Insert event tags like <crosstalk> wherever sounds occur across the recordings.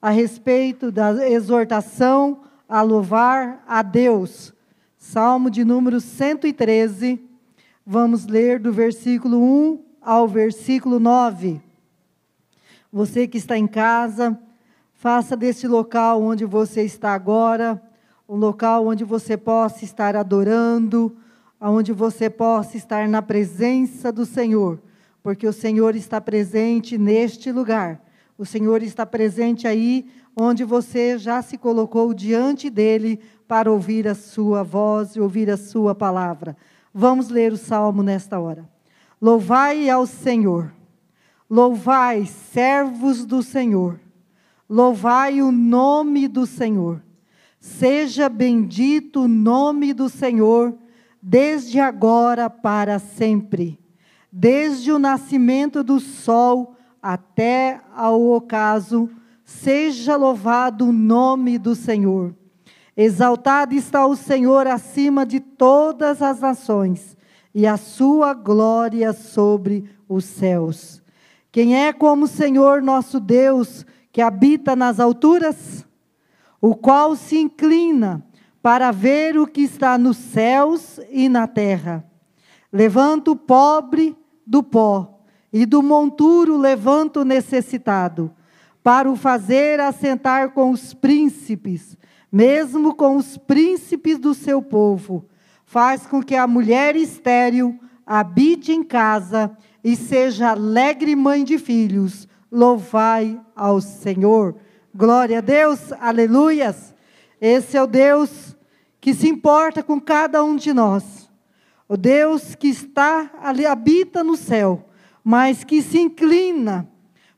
a respeito da exortação a louvar a Deus. Salmo de número 113. Vamos ler do versículo 1 ao versículo 9. Você que está em casa, faça deste local onde você está agora, um local onde você possa estar adorando, onde você possa estar na presença do Senhor, porque o Senhor está presente neste lugar. O Senhor está presente aí onde você já se colocou diante dele para ouvir a sua voz e ouvir a sua palavra. Vamos ler o salmo nesta hora. Louvai ao Senhor, louvai, servos do Senhor, louvai o nome do Senhor. Seja bendito o nome do Senhor, desde agora para sempre. Desde o nascimento do sol até ao ocaso, seja louvado o nome do Senhor. Exaltado está o Senhor acima de todas as nações, e a sua glória sobre os céus. Quem é como o Senhor nosso Deus, que habita nas alturas, o qual se inclina para ver o que está nos céus e na terra. Levanta o pobre do pó e do monturo levanta o necessitado, para o fazer assentar com os príncipes, mesmo com os príncipes do seu povo. Faz com que a mulher estéril habite em casa e seja alegre mãe de filhos. Louvai ao Senhor. Glória a Deus, aleluias. Esse é o Deus que se importa com cada um de nós. O Deus que está ali, habita no céu mas que se inclina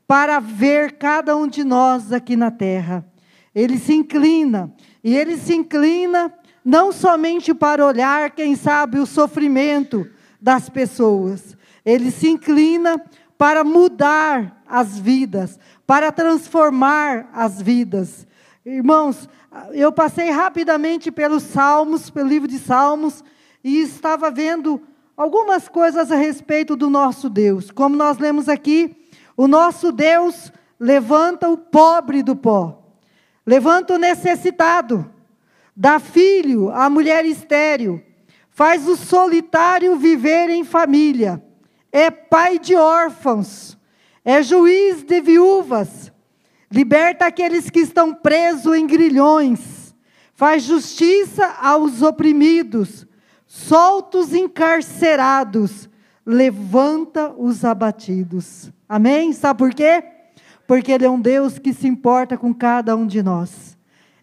para ver cada um de nós aqui na terra. Ele se inclina, e ele se inclina não somente para olhar, quem sabe, o sofrimento das pessoas, ele se inclina para mudar as vidas, para transformar as vidas. Irmãos, eu passei rapidamente pelos Salmos, pelo livro de Salmos, e estava vendo algumas coisas a respeito do nosso Deus. Como nós lemos aqui, o nosso Deus levanta o pobre do pó, levanta o necessitado, dá filho à mulher estéril, faz o solitário viver em família, é pai de órfãos, é juiz de viúvas, liberta aqueles que estão presos em grilhões, faz justiça aos oprimidos, solta os encarcerados, levanta os abatidos. Amém? Sabe por quê? Porque Ele é um Deus que se importa com cada um de nós.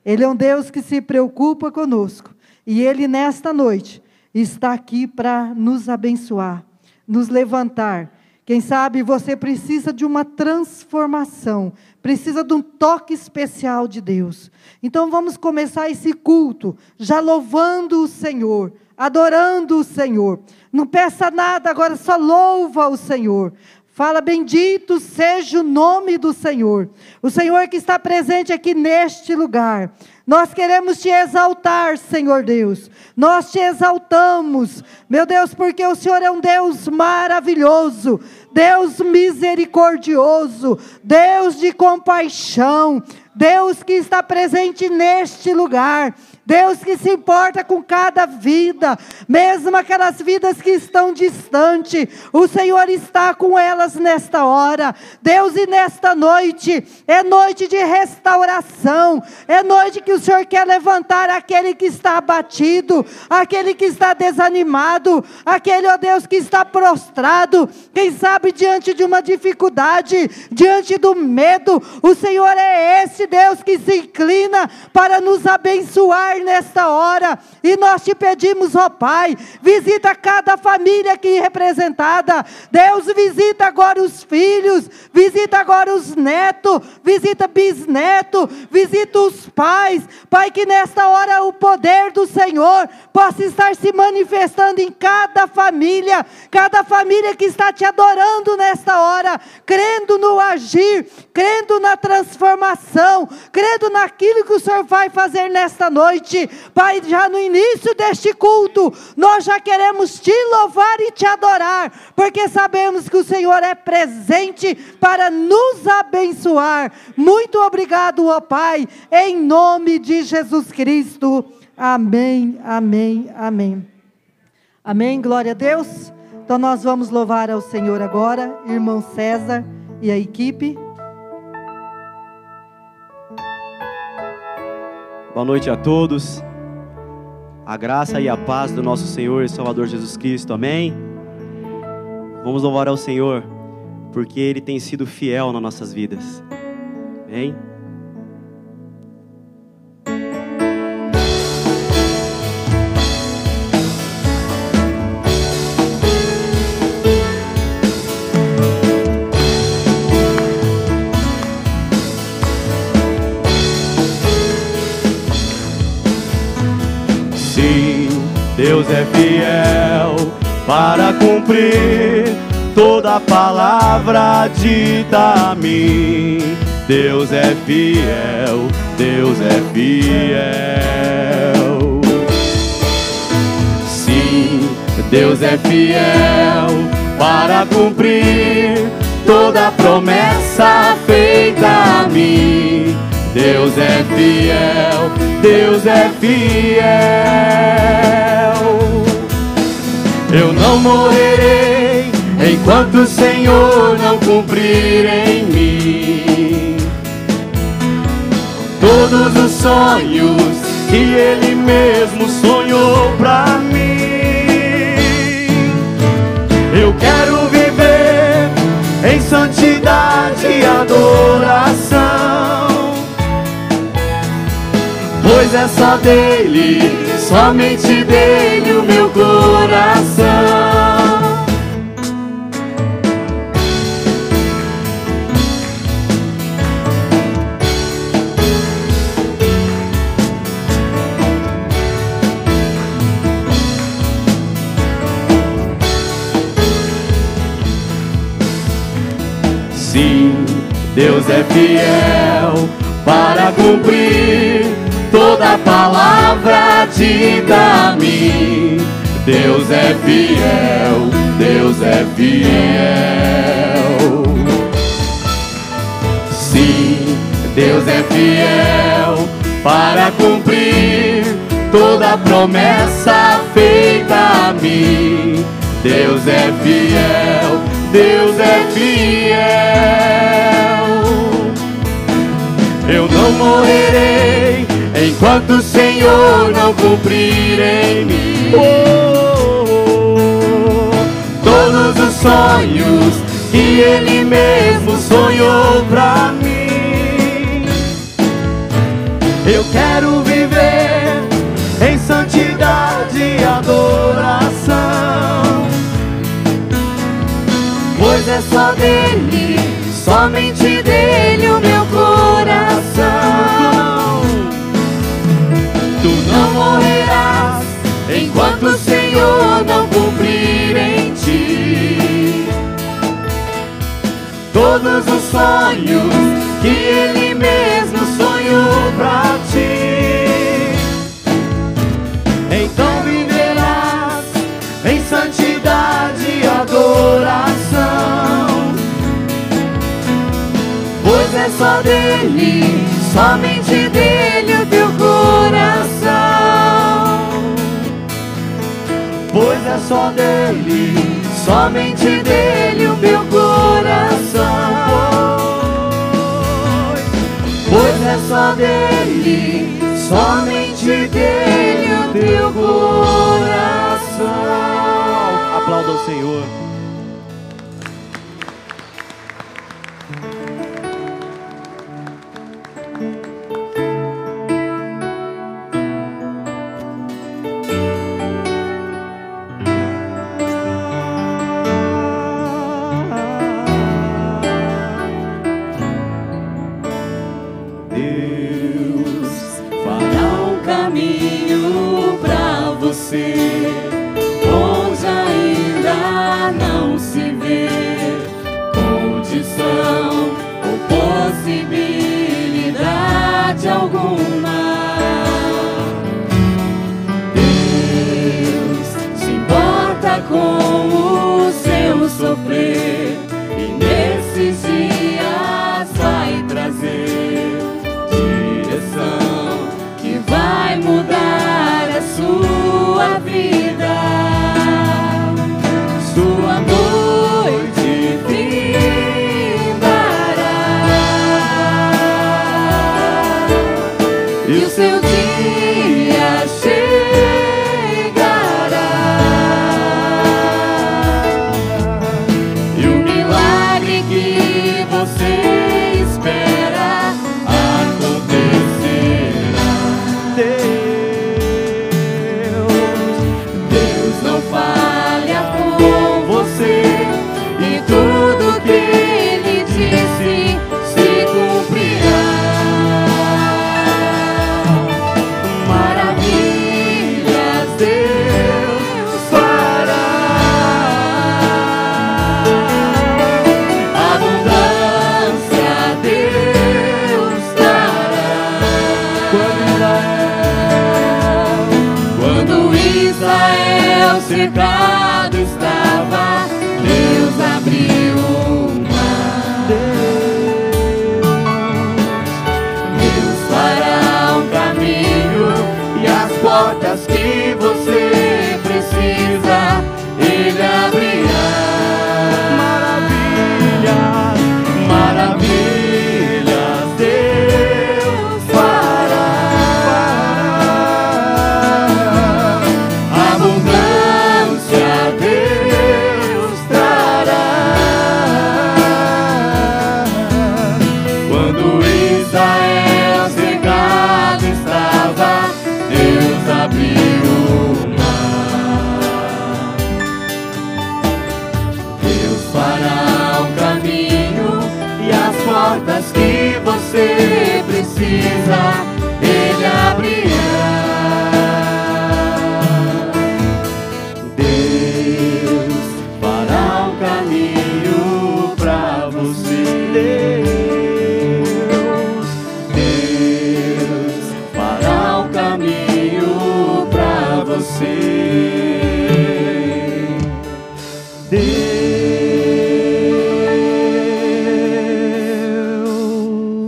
Ele é um Deus que se preocupa conosco. E Ele, nesta noite, está aqui para nos abençoar, nos levantar. Quem sabe você precisa de uma transformação, precisa de um toque especial de Deus. Então vamos começar esse culto já louvando o Senhor adorando o Senhor. Não peça nada, agora só louva o Senhor. Fala, bendito seja o nome do Senhor. O Senhor que está presente aqui neste lugar. Nós queremos te exaltar, Senhor Deus. Nós te exaltamos, meu Deus, porque o Senhor é um Deus maravilhoso, Deus misericordioso, Deus de compaixão, Deus que está presente neste lugar. Deus que se importa com cada vida, mesmo aquelas vidas que estão distantes, o Senhor está com elas nesta hora. Deus, e nesta noite, é noite de restauração, é noite que o Senhor quer levantar aquele que está abatido, aquele que está desanimado, aquele, ó Deus, que está prostrado, quem sabe diante de uma dificuldade, diante do medo, o Senhor é esse Deus que se inclina para nos abençoar nesta hora. E nós te pedimos, ó Pai, visita cada família aqui representada. Deus, visita agora os filhos, visita agora os netos, visita bisneto, visita os pais. Pai, que nesta hora o poder do Senhor possa estar se manifestando em cada família, cada família que está te adorando nesta hora, crendo no agir, crendo na transformação crendo naquilo que o Senhor vai fazer nesta noite. Pai, já no início deste culto, nós já queremos te louvar e te adorar, porque sabemos que o Senhor é presente para nos abençoar. Muito obrigado, ó Pai, em nome de Jesus Cristo. Amém, amém, amém. Amém, glória a Deus. Então nós vamos louvar ao Senhor agora, irmão César e a equipe. Boa noite a todos. A graça e a paz do nosso Senhor e Salvador Jesus Cristo. Amém. Vamos louvar ao Senhor, porque Ele tem sido fiel nas nossas vidas. Amém. Deus é fiel para cumprir toda palavra dita a mim. Deus é fiel, Deus é fiel. Sim, Deus é fiel para cumprir toda promessa. Deus é fiel, Deus é fiel. Eu não morrerei enquanto o Senhor não cumprir em mim todos os sonhos que Ele mesmo sonhou pra mim. Eu quero viver em santidade e adoração, pois é só dele somente dele o meu coração. Sim, Deus é fiel para cumprir toda palavra dita a mim. Deus é fiel, Deus é fiel. Sim, Deus é fiel para cumprir toda promessa feita a mim. Deus é fiel, Deus é fiel. Eu não morrerei enquanto o Senhor não cumprir em mim todos os sonhos que Ele mesmo sonhou pra mim. Eu quero viver em santidade e adoração, pois é só dele, somente dele o meu coração não morrerás enquanto o Senhor não cumprir em ti todos os sonhos que Ele mesmo sonhou pra ti. Então viverás em santidade e adoração, pois é só dele, somente dele o é só dele, somente dele o meu coração. Pois é só dele, somente dele o teu coração. Aplauda o Senhor.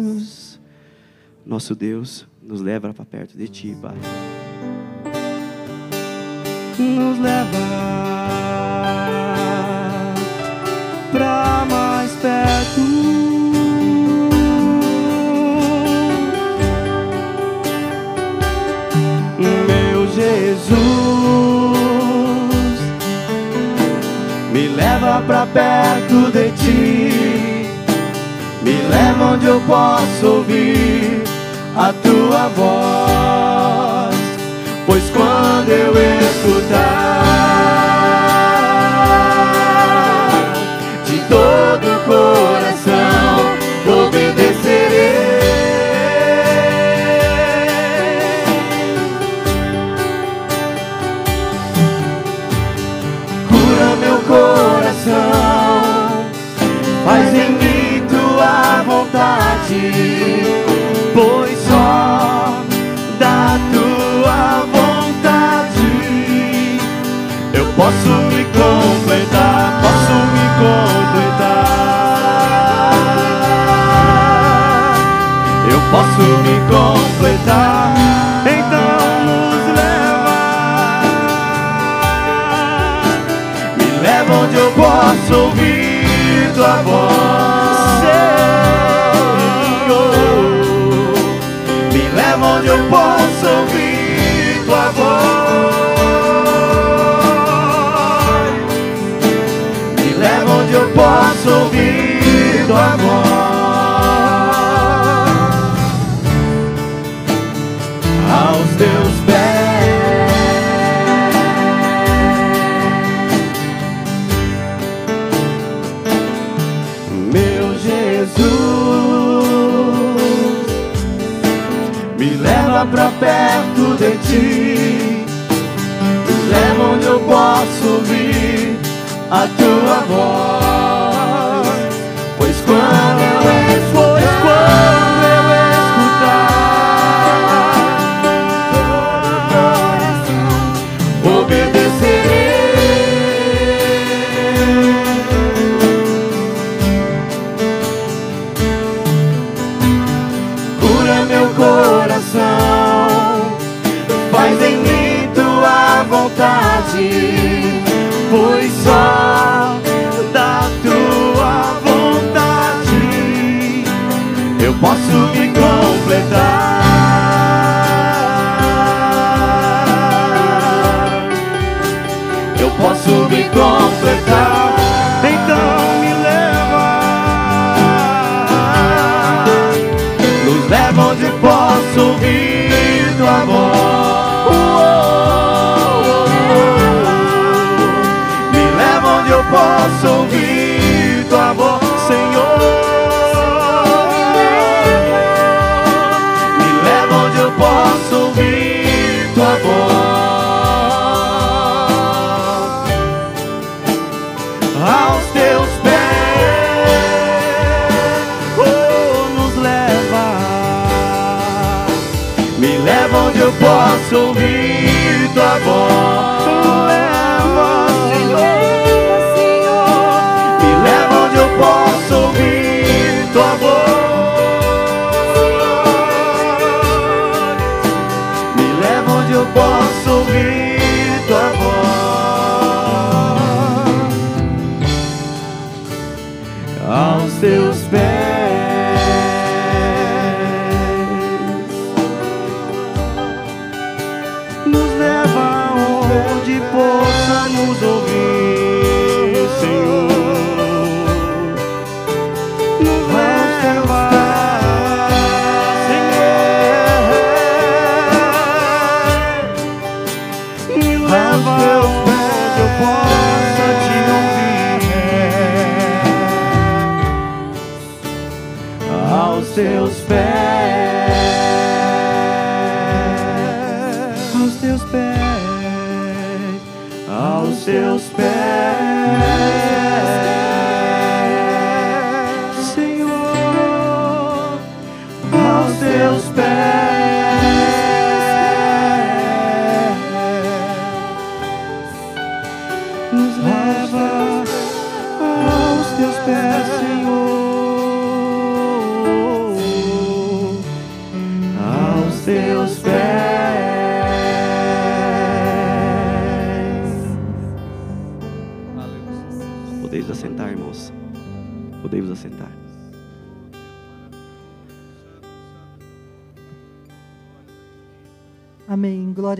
Deus, nosso Deus, nos leva para perto de Ti, Pai. Nos leva para mais perto. Pra perto de ti. Me leva onde eu posso ouvir a tua voz. Pois quando eu escutar de todo o coração, posso me completar, eu posso me completar. Então nos leva, me leva onde eu posso ouvir tua voz. Me leva onde eu posso ouvir tua voz. Pra perto de ti, me leva onde eu posso ouvir a tua voz. Pois quando Eu posso me completar. Então me leva, nos leva onde posso posso ouvir tua voz. Leva, Senhor. Me leva onde eu posso ouvir tua voz. Me leva onde eu posso ouvir tua voz. Aos teus pés.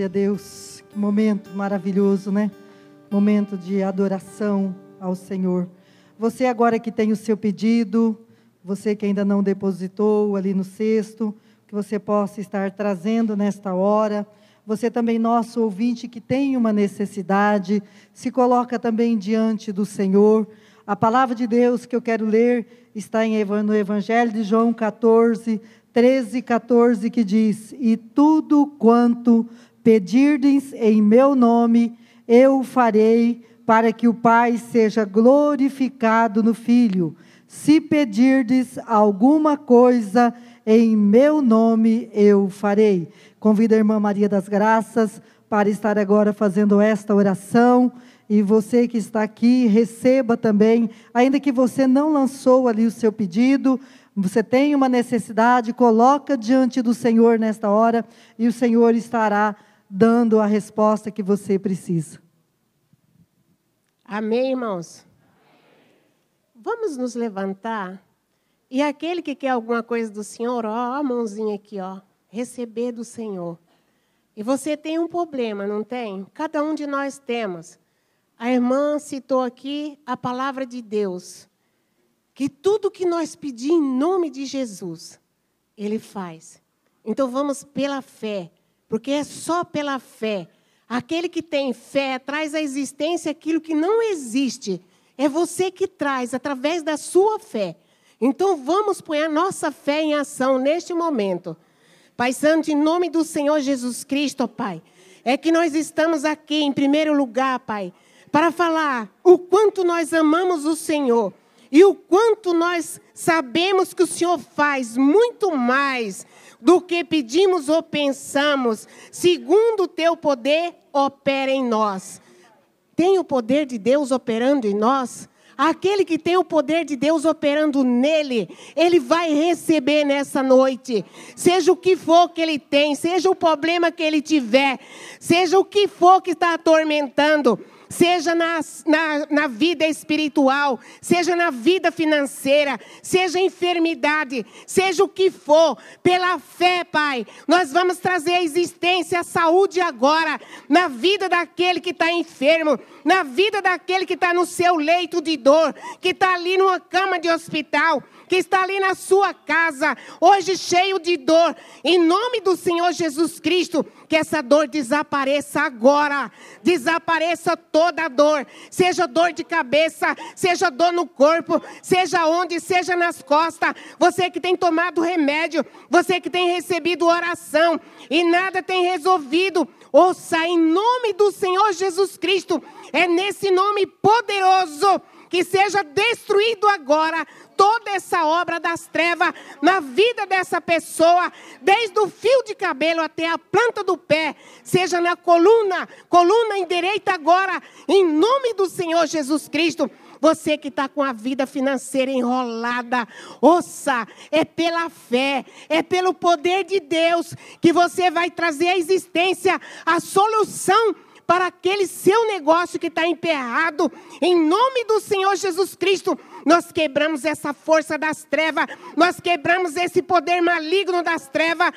A Deus. Que momento maravilhoso, né? Momento de adoração ao Senhor. Você agora que tem o seu pedido, você que ainda não depositou ali no cesto, que você possa estar trazendo nesta hora. Você também, nosso ouvinte, que tem uma necessidade, se coloca também diante do Senhor. A palavra de Deus que eu quero ler está no Evangelho de João 14, 13 e 14, que diz: E tudo quanto pedirdes em meu nome, eu farei, para que o Pai seja glorificado no Filho. Se pedirdes alguma coisa em meu nome, eu farei. Convido a irmã Maria das Graças para estar agora fazendo esta oração. E você que está aqui, receba também, ainda que você não lançou ali o seu pedido, você tem uma necessidade, coloca diante do Senhor nesta hora e o Senhor estará dando a resposta que você precisa. Amém, irmãos? Vamos nos levantar. E aquele que quer alguma coisa do Senhor, ó, a mãozinha aqui, ó, receber do Senhor. E você tem um problema, não tem? Cada um de nós temos. A irmã citou aqui a palavra de Deus. Que tudo que nós pedir em nome de Jesus, Ele faz. Então vamos pela fé, porque é só pela fé. Aquele que tem fé traz à existência aquilo que não existe. É você que traz através da sua fé. Então vamos pôr a nossa fé em ação neste momento. Pai Santo, em nome do Senhor Jesus Cristo, Pai, é que nós estamos aqui em primeiro lugar, Pai, para falar o quanto nós amamos o Senhor e o quanto nós sabemos que o Senhor faz muito mais do que pedimos ou pensamos, segundo o teu poder opera em nós. Tem o poder de Deus operando em nós? aquele que tem o poder de Deus operando nele, ele vai receber nessa noite. Seja o que for que ele tem, seja o problema que ele tiver, seja o que for que está atormentando seja na, na, na vida espiritual, seja na vida financeira, seja enfermidade, seja o que for, pela fé, Pai, nós vamos trazer a existência, a saúde agora, na vida daquele que está enfermo, na vida daquele que está no seu leito de dor, que está ali numa cama de hospital que está ali na sua casa, hoje cheio de dor, em nome do Senhor Jesus Cristo, que essa dor desapareça agora, desapareça toda a dor, seja dor de cabeça, seja dor no corpo, seja onde, seja nas costas, você que tem tomado remédio, você que tem recebido oração e nada tem resolvido, ouça em nome do Senhor Jesus Cristo, é nesse nome poderoso que seja destruído agora toda essa obra das trevas na vida dessa pessoa, desde o fio de cabelo até a planta do pé, seja na coluna, coluna endireita agora, em nome do Senhor Jesus Cristo. Você que está com a vida financeira enrolada, ouça, é pela fé, é pelo poder de Deus que você vai trazer à existência a solução para aquele seu negócio que está emperrado. Em nome do Senhor Jesus Cristo, nós quebramos essa força das trevas, nós quebramos esse poder maligno das trevas.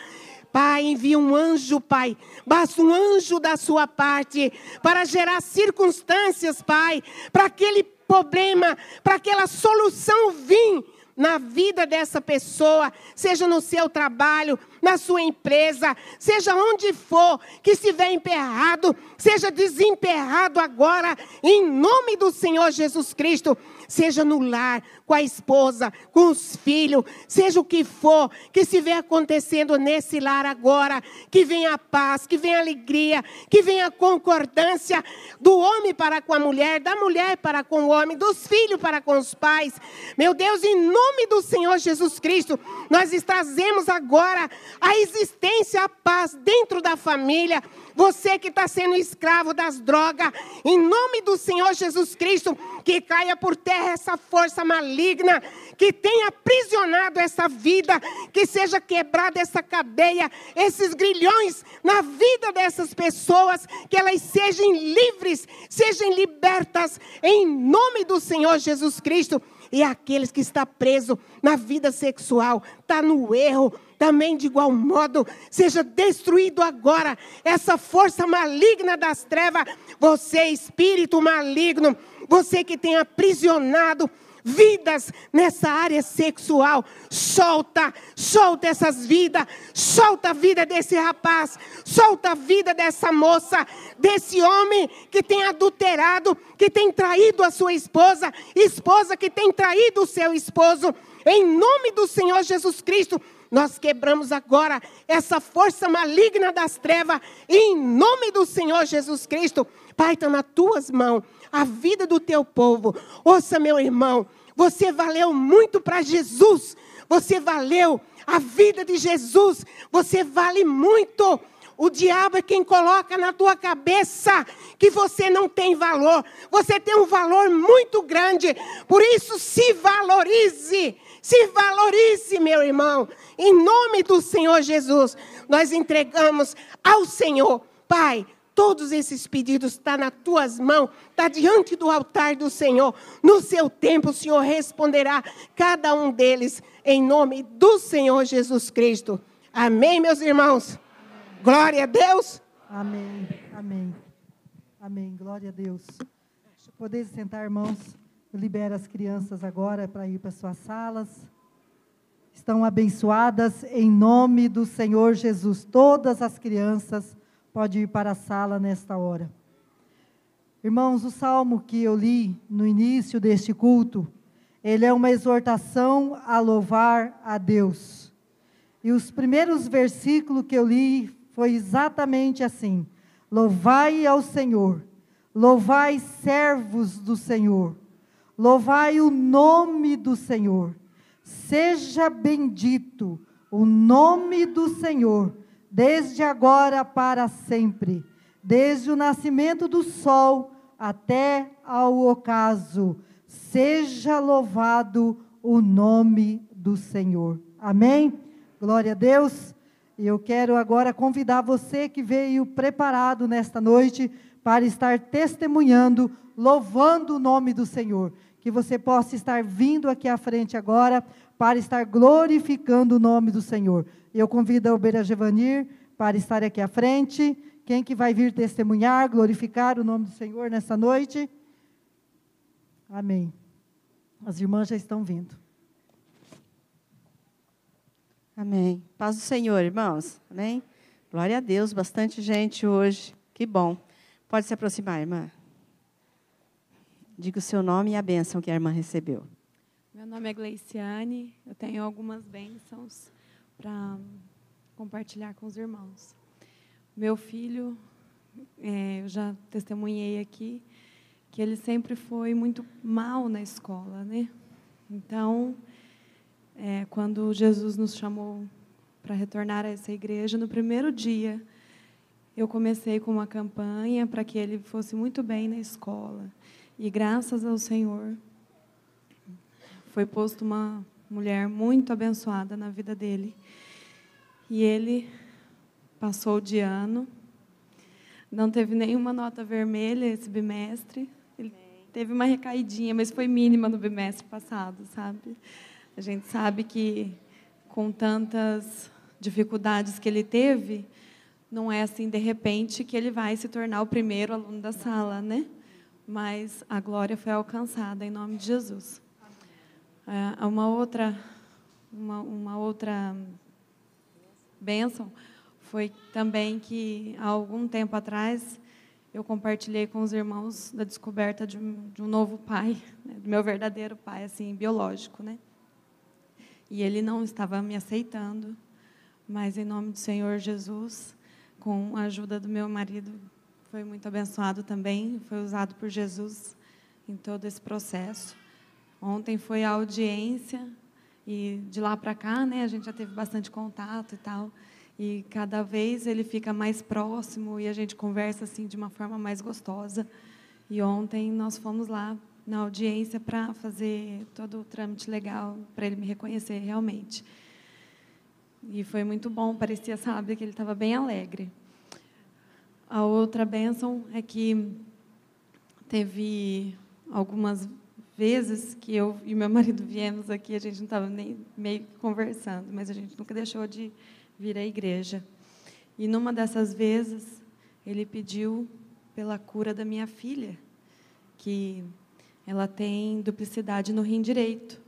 Pai, envia um anjo, Pai. Basta um anjo da sua parte para gerar circunstâncias, Pai, para aquele problema, para aquela solução vir na vida dessa pessoa, seja no seu trabalho, na sua empresa, seja onde for, que estiver emperrado, seja desemperrado agora, em nome do Senhor Jesus Cristo seja no lar, com a esposa, com os filhos, seja o que for que estiver acontecendo nesse lar agora, que venha a paz, que venha a alegria, que venha a concordância do homem para com a mulher, da mulher para com o homem, dos filhos para com os pais. Meu Deus, em nome do Senhor Jesus Cristo, nós trazemos agora a existência, a paz dentro da família. Você que está sendo escravo das drogas, em nome do Senhor Jesus Cristo, que caia por terra essa força maligna que tem aprisionado essa vida, que seja quebrada essa cadeia, esses grilhões na vida dessas pessoas, que elas sejam livres, sejam libertas, em nome do Senhor Jesus Cristo. E aqueles que está preso na vida sexual, está no erro, também de igual modo, seja destruído agora essa força maligna das trevas, você espírito maligno, você que tem aprisionado vidas nessa área sexual. Solta, solta essas vidas, solta a vida desse rapaz, solta a vida dessa moça, desse homem que tem adulterado, que tem traído a sua esposa, esposa que tem traído o seu esposo. Em nome do Senhor Jesus Cristo, nós quebramos agora essa força maligna das trevas, em nome do Senhor Jesus Cristo. Pai, está nas tuas mãos a vida do teu povo. Ouça, meu irmão, você valeu muito para Jesus. Você valeu a vida de Jesus. Você vale muito. O diabo é quem coloca na tua cabeça que você não tem valor. Você tem um valor muito grande. Por isso, se valorize. Se valorize, meu irmão. Em nome do Senhor Jesus, nós entregamos ao Senhor, Pai, todos esses pedidos estão tá nas tuas mãos, está diante do altar do Senhor. No seu tempo, o Senhor responderá cada um deles, em nome do Senhor Jesus Cristo. Amém, meus irmãos? Glória a Deus. Amém, amém, amém. Glória a Deus. Poder sentar, irmãos. Libera as crianças agora para ir para suas salas. Estão abençoadas em nome do Senhor Jesus. Todas as crianças podem ir para a sala nesta hora. Irmãos, o salmo que eu li no início deste culto, ele é uma exortação a louvar a Deus. E os primeiros versículos que eu li foi exatamente assim: Louvai ao Senhor, louvai servos do Senhor, Louvai o nome do Senhor. Seja bendito o nome do Senhor, desde agora para sempre, desde o nascimento do sol até ao ocaso. Seja louvado o nome do Senhor. Amém? Glória a Deus. E eu quero agora convidar você que veio preparado nesta noite para estar testemunhando, louvando o nome do Senhor. Que você possa estar vindo aqui à frente agora para estar glorificando o nome do Senhor. Eu convido a Obeira Gevanir para estar aqui à frente. Quem que vai vir testemunhar, glorificar o nome do Senhor nessa noite? Amém. As irmãs já estão vindo. Amém. Paz do Senhor, irmãos. Amém. Glória a Deus, bastante gente hoje. Que bom. Pode se aproximar, irmã. Diga o seu nome e a bênção que a irmã recebeu. Meu nome é Gleiciane. Eu tenho algumas bênçãos para compartilhar com os irmãos. Meu filho, é, eu já testemunhei aqui, que ele sempre foi muito mal na escola, né? Então, é, quando Jesus nos chamou para retornar a essa igreja, no primeiro dia, eu comecei com uma campanha para que ele fosse muito bem na escola. E graças ao Senhor, foi posto uma mulher muito abençoada na vida dele. E ele passou de ano, não teve nenhuma nota vermelha esse bimestre. Ele teve uma recaidinha, mas foi mínima no bimestre passado, sabe? A gente sabe que com tantas dificuldades que ele teve, não é assim de repente que ele vai se tornar o primeiro aluno da sala, né? Mas a glória foi alcançada em nome de Jesus. É, uma outra, uma, uma outra bênção foi também que há algum tempo atrás eu compartilhei com os irmãos da descoberta de um, de um novo pai, né? do meu verdadeiro pai, assim, biológico, né? E ele não estava me aceitando, mas em nome do Senhor Jesus, com a ajuda do meu marido, foi muito abençoado também, foi usado por Jesus em todo esse processo. Ontem foi a audiência e de lá para cá, né, a gente já teve bastante contato e tal. E cada vez ele fica mais próximo e a gente conversa assim de uma forma mais gostosa. E ontem nós fomos lá na audiência para fazer todo o trâmite legal para ele me reconhecer realmente. E foi muito bom, parecia, sabe, que ele estava bem alegre. A outra bênção é que teve algumas vezes que eu e meu marido viemos aqui, a gente não estava nem meio conversando, mas a gente nunca deixou de vir à igreja. E numa dessas vezes, ele pediu pela cura da minha filha, que ela tem duplicidade no rim direito.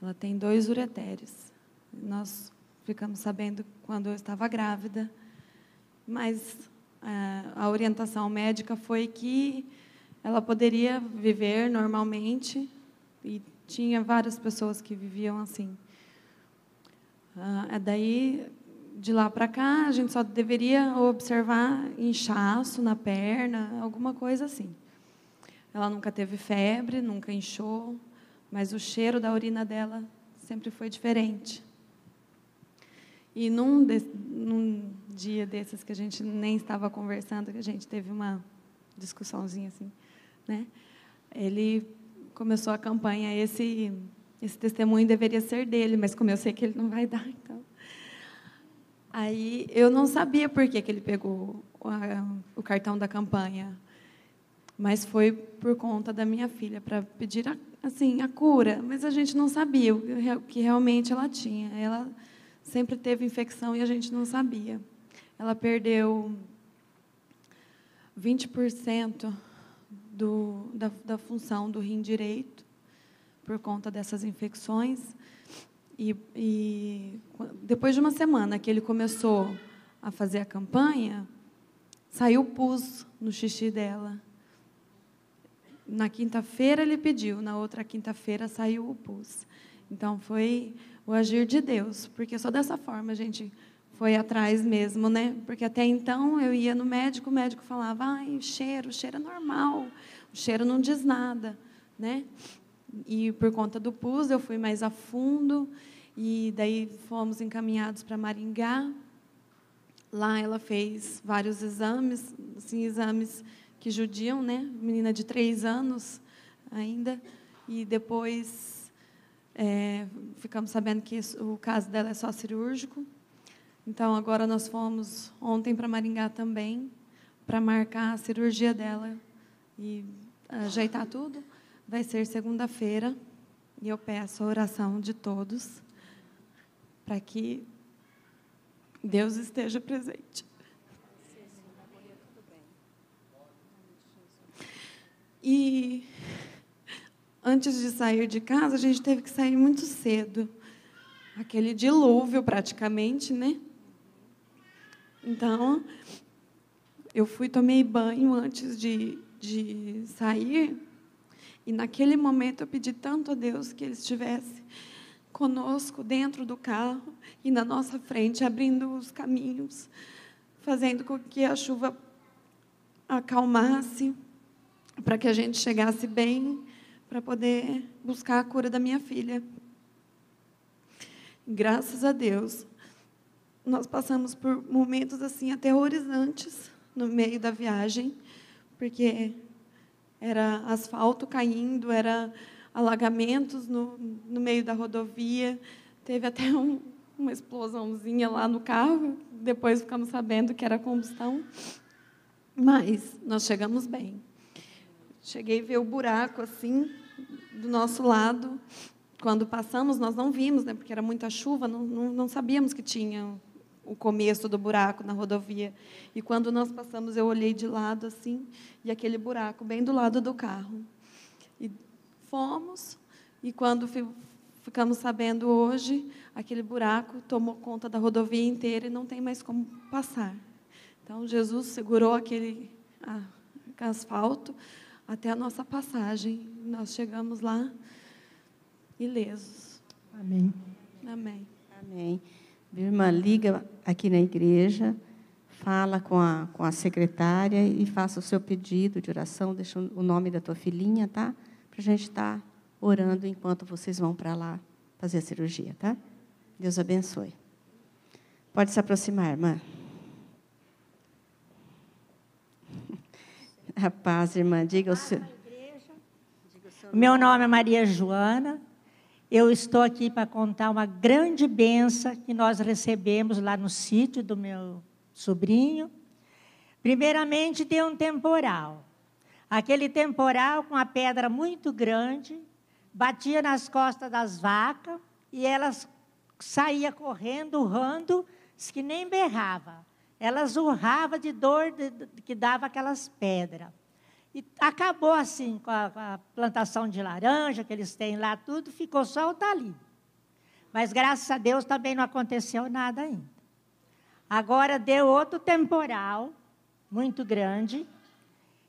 Ela tem dois uretérios. Nós ficamos sabendo quando eu estava grávida, mas a, a orientação médica foi que ela poderia viver normalmente e tinha várias pessoas que viviam assim. Ah, daí, de lá para cá, a gente só deveria observar inchaço na perna, alguma coisa assim. Ela nunca teve febre, nunca inchou, mas o cheiro da urina dela sempre foi diferente. E num, de, num dia desses que a gente nem estava conversando, que a gente teve uma discussãozinha assim, né? Ele começou a campanha, esse, esse testemunho deveria ser dele, mas como eu sei que ele não vai dar, então. Aí eu não sabia por que, que ele pegou o, o cartão da campanha, mas foi por conta da minha filha, para pedir a, assim, a cura, mas a gente não sabia o que realmente ela tinha. Ela sempre teve infecção e a gente não sabia. Ela perdeu 20% do, da, da função do rim direito por conta dessas infecções. E, e, depois de uma semana que ele começou a fazer a campanha, saiu pus no xixi dela. Na quinta-feira ele pediu, na outra quinta-feira saiu o pus. Então foi o agir de Deus, porque só dessa forma a gente foi atrás mesmo, né? Porque até então eu ia no médico, o médico falava, ai, o cheiro, cheiro é normal, o cheiro não diz nada, né? E por conta do pus eu fui mais a fundo e daí fomos encaminhados para Maringá. Lá ela fez vários exames, assim, exames que judiam, né? Menina de três anos ainda. e depois é, ficamos sabendo que o caso dela é só cirúrgico. Então agora nós fomos ontem para Maringá também para marcar a cirurgia dela e ajeitar tudo. Vai ser segunda-feira e eu peço a oração de todos para que Deus esteja presente. E antes de sair de casa, a gente teve que sair muito cedo. Aquele dilúvio, praticamente, né? Então, eu fui, tomei banho antes de, de sair. E naquele momento eu pedi tanto a Deus que Ele estivesse conosco dentro do carro e na nossa frente, abrindo os caminhos, fazendo com que a chuva acalmasse, para que a gente chegasse bem, para poder buscar a cura da minha filha. Graças a Deus, nós passamos por momentos assim aterrorizantes no meio da viagem, porque era asfalto caindo, era alagamentos no, no meio da rodovia, teve até um, uma explosãozinha lá no carro, depois ficamos sabendo que era combustão, mas nós chegamos bem. Cheguei a ver o buraco assim do nosso lado. Quando passamos, nós não vimos, né, porque era muita chuva, não, não, não sabíamos que tinha o começo do buraco na rodovia. E quando nós passamos, eu olhei de lado assim, e aquele buraco bem do lado do carro. E fomos, e quando ficamos sabendo hoje, aquele buraco tomou conta da rodovia inteira e não tem mais como passar. Então Jesus segurou aquele ah, asfalto, até a nossa passagem. Nós chegamos lá ilesos. Amém. Amém. Amém. Minha irmã, liga aqui na igreja, fala com a, com a secretária e faça o seu pedido de oração, deixa o nome da tua filhinha, tá? Para a gente estar tá orando enquanto vocês vão para lá fazer a cirurgia, tá? Deus abençoe. Pode se aproximar, irmã. A paz, irmã. Diga o seu. Meu nome é Maria Joana. Eu estou aqui para contar uma grande benção que nós recebemos lá no sítio do meu sobrinho. Primeiramente, deu um temporal. Aquele temporal com uma pedra muito grande, batia nas costas das vacas e elas saía correndo, urrando, que nem berrava. Elas urravam de dor de, de, que dava aquelas pedras. E acabou assim com a, com a, plantação de laranja que eles têm lá, tudo, ficou só o tali. Mas graças a Deus também não aconteceu nada ainda. Agora deu outro temporal, muito grande,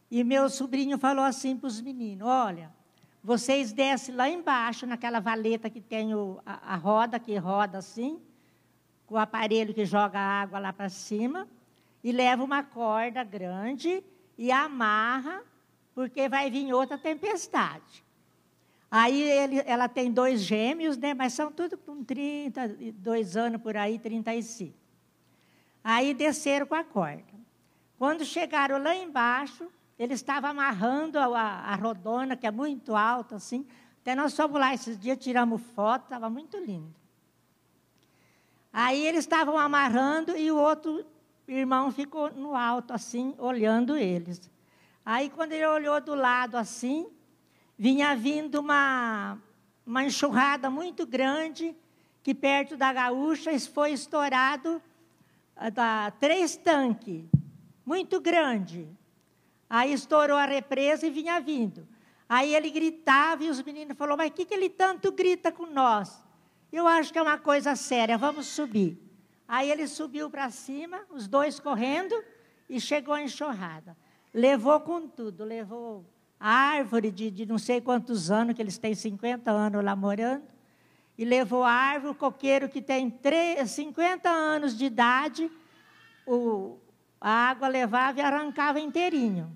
e meu sobrinho falou assim para os meninos: olha, vocês descem lá embaixo, naquela valeta que tem o, a, a roda, que roda assim, com o aparelho que joga água lá para cima, e leva uma corda grande e amarra, porque vai vir outra tempestade. Aí ele, ela tem dois gêmeos, né, mas são tudo com 32 anos por aí, 35. Aí desceram com a corda. Quando chegaram lá embaixo, ele estava amarrando a, a, rodona, que é muito alta, assim. Até nós fomos lá esses dias, tiramos foto, estava muito lindo. Aí eles estavam amarrando e o outro irmão ficou no alto, assim, olhando eles. Aí, quando ele olhou do lado assim, vinha vindo uma, uma enxurrada muito grande, que perto da gaúcha foi estourado ah, da, três tanques, muito grande. Aí estourou a represa e vinha vindo. Aí ele gritava e os meninos falaram, mas o que, que ele tanto grita com nós? Eu acho que é uma coisa séria, vamos subir. Aí ele subiu para cima, os dois correndo, e chegou a enxurrada. Levou com tudo, levou a árvore de, de não sei quantos anos, que eles têm 50 anos lá morando, e levou a árvore, o coqueiro que tem 3, 50 anos de idade, o, a água levava e arrancava inteirinho.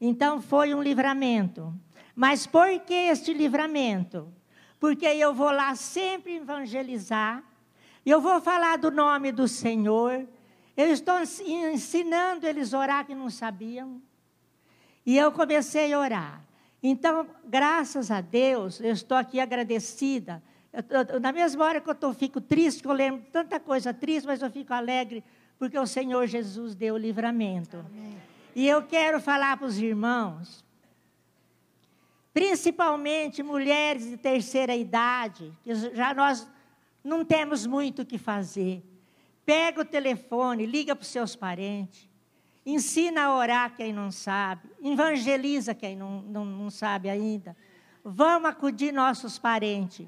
Então foi um livramento. Mas por que este livramento? Porque eu vou lá sempre evangelizar, eu vou falar do nome do Senhor, eu estou ensinando eles a orar que não sabiam, e eu comecei a orar. Então, graças a Deus, eu estou aqui agradecida. Eu, eu, na mesma hora que eu tô, fico triste, que eu lembro tanta coisa triste, mas eu fico alegre porque o Senhor Jesus deu o livramento. Amém. E eu quero falar para os irmãos, principalmente mulheres de terceira idade, que já nós não temos muito o que fazer. Pega o telefone, liga para os seus parentes, ensina a orar quem não sabe, evangeliza quem não, não, não sabe ainda. Vamos acudir nossos parentes,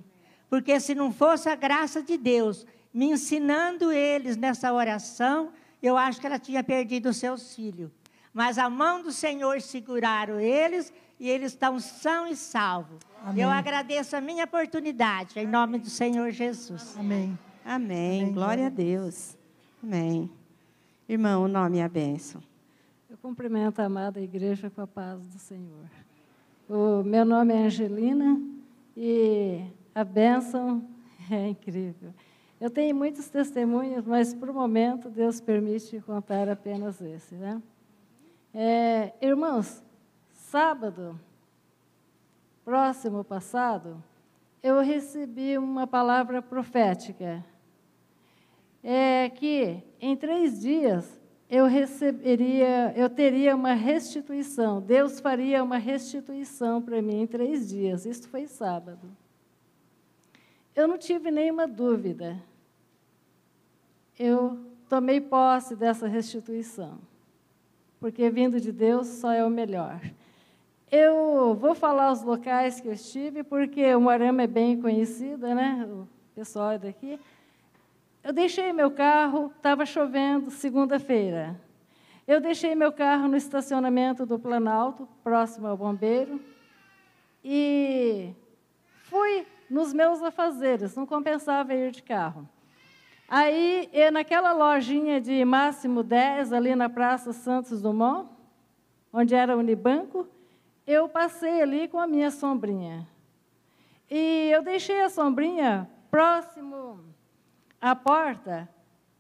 porque se não fosse a graça de Deus me ensinando eles nessa oração, eu acho que ela tinha perdido seus filhos. Mas a mão do Senhor seguraram eles e eles estão são e salvos. Eu agradeço a minha oportunidade, em nome do Senhor Jesus. Amém. Amém. Amém. Glória a Deus. Amém. Irmão, o nome é a bênção. Eu cumprimento a amada igreja com a paz do Senhor. O meu nome é Angelina e a bênção é incrível. Eu tenho muitos testemunhos, mas por o momento Deus permite contar apenas esse. Né? É, irmãos, sábado, próximo passado, eu recebi uma palavra profética. É que em três dias eu receberia, eu teria uma restituição. Deus faria uma restituição para mim em três dias. Isso foi sábado. Eu não tive nenhuma dúvida. Eu tomei posse dessa restituição, porque vindo de Deus só é o melhor. Eu vou falar os locais que eu estive, porque o Moarama é bem conhecida, né? O pessoal é daqui. Eu deixei meu carro, estava chovendo, segunda-feira. Eu deixei meu carro no estacionamento do Planalto, próximo ao bombeiro, e fui nos meus afazeres, não compensava ir de carro. Aí, naquela lojinha de máximo 10, ali na Praça Santos Dumont, onde era o Unibanco, eu passei ali com a minha sombrinha. E eu deixei a sombrinha próximo à porta,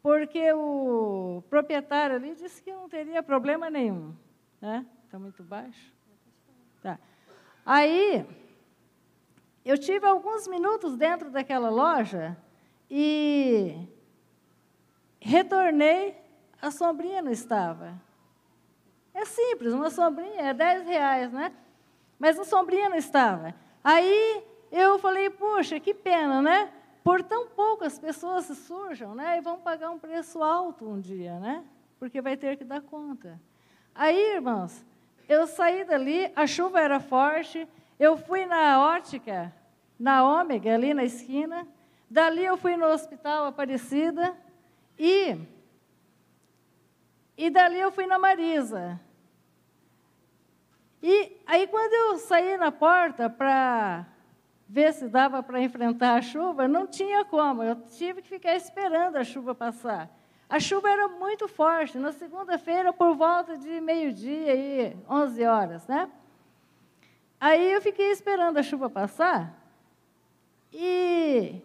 porque o proprietário ali disse que não teria problema nenhum. Né? Está muito baixo? Tá. Aí, eu tive alguns minutos dentro daquela loja e retornei, a sombrinha não estava. É simples, uma sombrinha é 10 reais, né? Mas a sombrinha não estava. Aí eu falei, puxa, que pena, né? Por tão poucas pessoas se surjam, né? E vão pagar um preço alto um dia, né? Porque vai ter que dar conta. Aí, irmãos, eu saí dali, a chuva era forte, eu fui na ótica, na Ômega, ali na esquina. Dali eu fui no Hospital Aparecida e e dali eu fui na Marisa. E aí, quando eu saí na porta para ver se dava para enfrentar a chuva, não tinha como. Eu tive que ficar esperando a chuva passar. A chuva era muito forte. Na segunda-feira, por volta de meio-dia e 11 horas, né? Aí eu fiquei esperando a chuva passar. E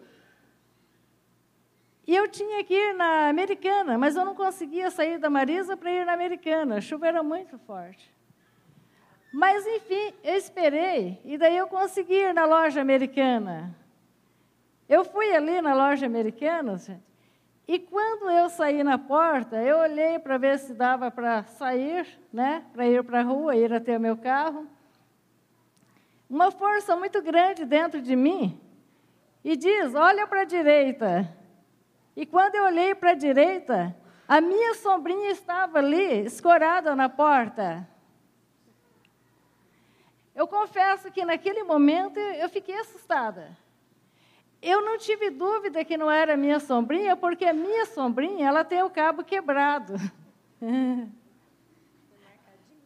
e eu tinha que ir na americana, mas eu não conseguia sair da Marisa para ir na americana. A chuva era muito forte. Mas, enfim, eu esperei, e daí eu consegui ir na loja americana. Eu fui ali na loja americana, gente, e quando eu saí na porta, eu olhei para ver se dava para sair, né, para ir para a rua, ir até o meu carro. Uma força muito grande dentro de mim, e diz: olha para a direita. E quando eu olhei para a direita, a minha sombrinha estava ali, escorada na porta. Eu confesso que naquele momento eu fiquei assustada. Eu não tive dúvida que não era minha sombrinha, porque a minha sombrinha ela tem o cabo quebrado. <laughs>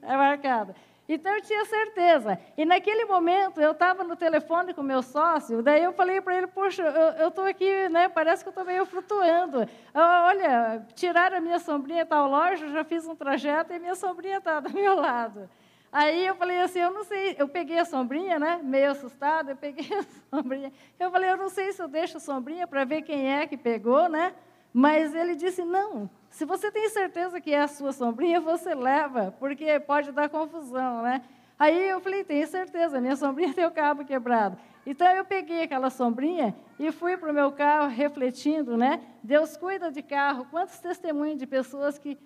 É marcada. Então eu tinha certeza. E naquele momento eu estava no telefone com meu sócio, daí eu falei para ele, poxa, eu estou aqui, né? Parece que eu estou meio flutuando. Ah, olha, tiraram a minha sombrinha tal loja, já fiz um trajeto e minha sombrinha está do <laughs> meu lado. Aí eu falei assim, eu não sei, eu peguei a sombrinha, né? Meio assustada, eu peguei a <laughs> sombrinha. Eu falei, eu não sei se eu deixo a sombrinha para ver quem é que pegou, né? Mas ele disse, não, se você tem certeza que é a sua sombrinha, você leva, porque pode dar confusão, né? Aí eu falei, tenho certeza, minha sombrinha <laughs> tem o cabo quebrado. Então eu peguei aquela sombrinha e fui para o meu carro refletindo, né? Deus cuida de carro. Quantos testemunhos de pessoas que,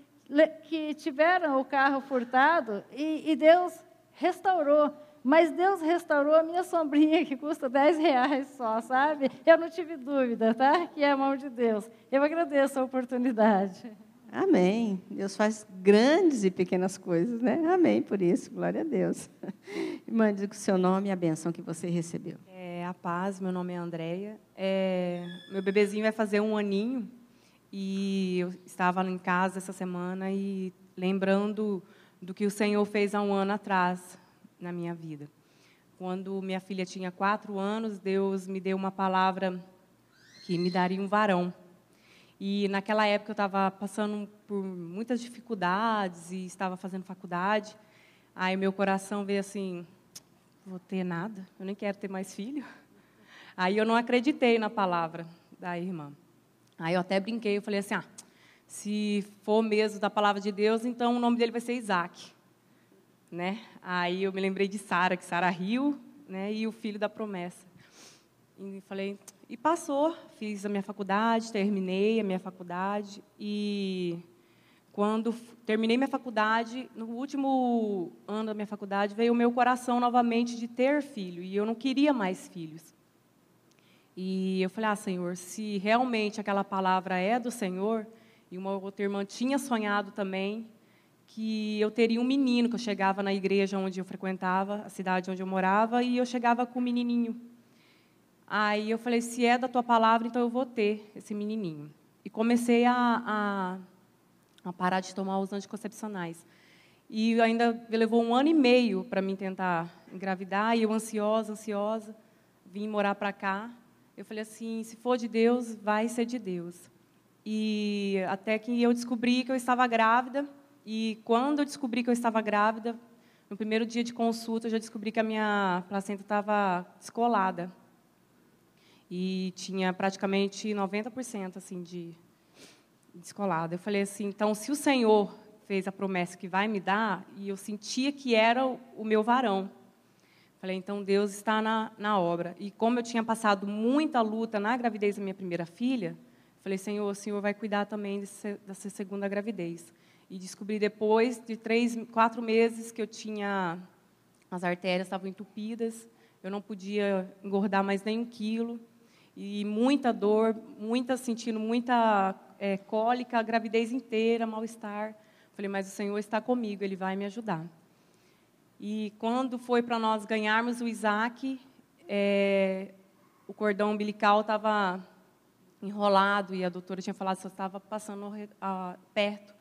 que tiveram o carro furtado e, e Deus restaurou. Mas Deus restaurou a minha sombrinha, que custa 10 reais só, sabe? Eu não tive dúvida, tá? Que é a mão de Deus. Eu agradeço a oportunidade. Amém. Deus faz grandes e pequenas coisas, né? Amém por isso. Glória a Deus. <laughs> Irmã, diga o seu nome e a benção que você recebeu. É, a paz, meu nome é Andréia. É, meu bebezinho vai fazer um aninho e eu estava em casa essa semana e lembrando do que o Senhor fez há um ano atrás na minha vida. Quando minha filha tinha quatro anos, Deus me deu uma palavra que me daria um varão. E naquela época eu estava passando por muitas dificuldades e estava fazendo faculdade. Aí meu coração veio assim: vou ter nada, eu nem quero ter mais filho. <laughs> Aí eu não acreditei na palavra da irmã. Aí eu até brinquei, eu falei assim: ah, se for mesmo da palavra de Deus, então o nome dele vai ser Isaac. Né? Aí eu me lembrei de Sara, que Sara riu, né? e o filho da promessa. E falei, e passou, fiz a minha faculdade, terminei a minha faculdade e quando terminei minha faculdade, no último ano da minha faculdade, veio o meu coração novamente de ter filho e eu não queria mais filhos. E eu falei: "Ah, Senhor, se realmente aquela palavra é do Senhor, e uma outra irmã tinha sonhado também que eu teria um menino, que eu chegava na igreja onde eu frequentava, a cidade onde eu morava, e eu chegava com um menininho. Aí eu falei, se é da tua palavra, então eu vou ter esse menininho. E comecei a, a, a parar de tomar os anticoncepcionais. E ainda levou um ano e meio para mim tentar engravidar, e eu ansiosa, ansiosa, vim morar para cá. Eu falei assim, se for de Deus, vai ser de Deus. E até que eu descobri que eu estava grávida, e quando eu descobri que eu estava grávida, no primeiro dia de consulta, eu já descobri que a minha placenta estava descolada e tinha praticamente 90% assim de descolada. Eu falei assim, então se o Senhor fez a promessa que vai me dar e eu sentia que era o meu varão, falei então Deus está na, na obra. E como eu tinha passado muita luta na gravidez da minha primeira filha, falei Senhor, o Senhor vai cuidar também desse, dessa segunda gravidez. E descobri depois de três, quatro meses que eu tinha as artérias estavam entupidas, eu não podia engordar mais nem um quilo e muita dor, muita sentindo muita é, cólica, gravidez inteira, mal-estar. Falei, mas o Senhor está comigo, Ele vai me ajudar. E quando foi para nós ganharmos o Isaac, é, o cordão umbilical estava enrolado e a doutora tinha falado que só estava passando a, perto.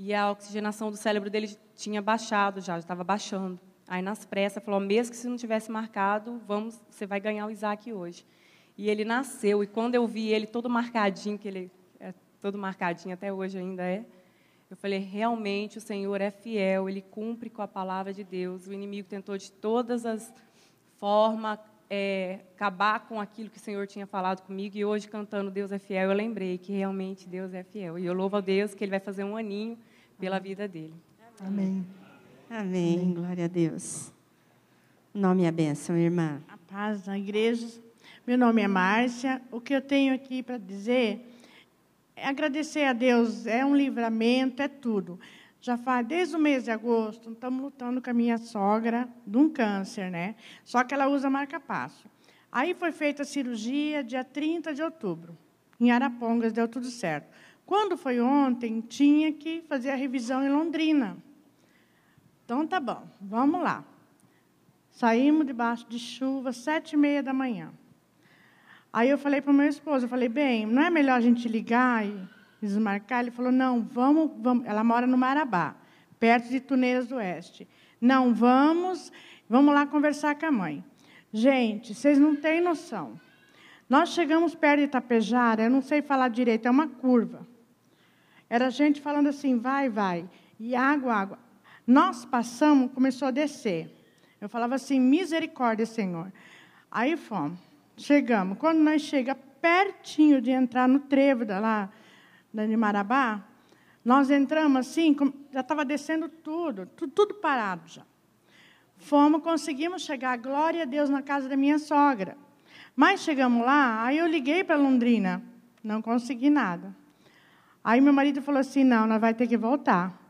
E a oxigenação do cérebro dele tinha baixado já, estava baixando. Aí, nas pressas, falou, mesmo que se não tivesse marcado, vamos, você vai ganhar o Isaac hoje. E ele nasceu, e quando eu vi ele todo marcadinho, que ele é todo marcadinho até hoje ainda é, eu falei, realmente o Senhor é fiel, ele cumpre com a palavra de Deus. O inimigo tentou de todas as formas é, acabar com aquilo que o Senhor tinha falado comigo, e hoje, cantando Deus é fiel, eu lembrei que realmente Deus é fiel. E eu louvo a Deus que ele vai fazer um aninho pela vida dele. Amém. Amém. Amém. Glória a Deus. O nome e a bênção, irmã. A paz na igreja. Meu nome é Márcia. O que eu tenho aqui para dizer é agradecer a Deus. É um livramento, é tudo. Já faz desde o mês de agosto, estamos lutando com a minha sogra de um câncer, né? Só que ela usa marca-passo. Aí foi feita a cirurgia dia 30 de outubro. Em Arapongas deu tudo certo. Quando foi ontem, tinha que fazer a revisão em Londrina. Então tá bom, vamos lá. Saímos debaixo de chuva, sete e meia da manhã. Aí eu falei para o meu esposo, eu falei, bem, não é melhor a gente ligar e desmarcar? Ele falou, não, vamos, vamos. Ela mora no Marabá, perto de Tuneiras do Oeste. Não, vamos, vamos lá conversar com a mãe. Gente, vocês não têm noção. Nós chegamos perto de Itapejara, eu não sei falar direito, é uma curva. Era gente falando assim, vai, vai, e água, água. Nós passamos, começou a descer. Eu falava assim, misericórdia, Senhor. Aí fomos. Chegamos. Quando nós chegamos pertinho de entrar no trevo da, lá, da de Marabá, nós entramos assim, já estava descendo tudo, tudo, tudo parado já. Fomos, conseguimos chegar, glória a Deus, na casa da minha sogra. Mas chegamos lá, aí eu liguei para Londrina, não consegui nada. Aí meu marido falou assim: não, nós vai ter que voltar.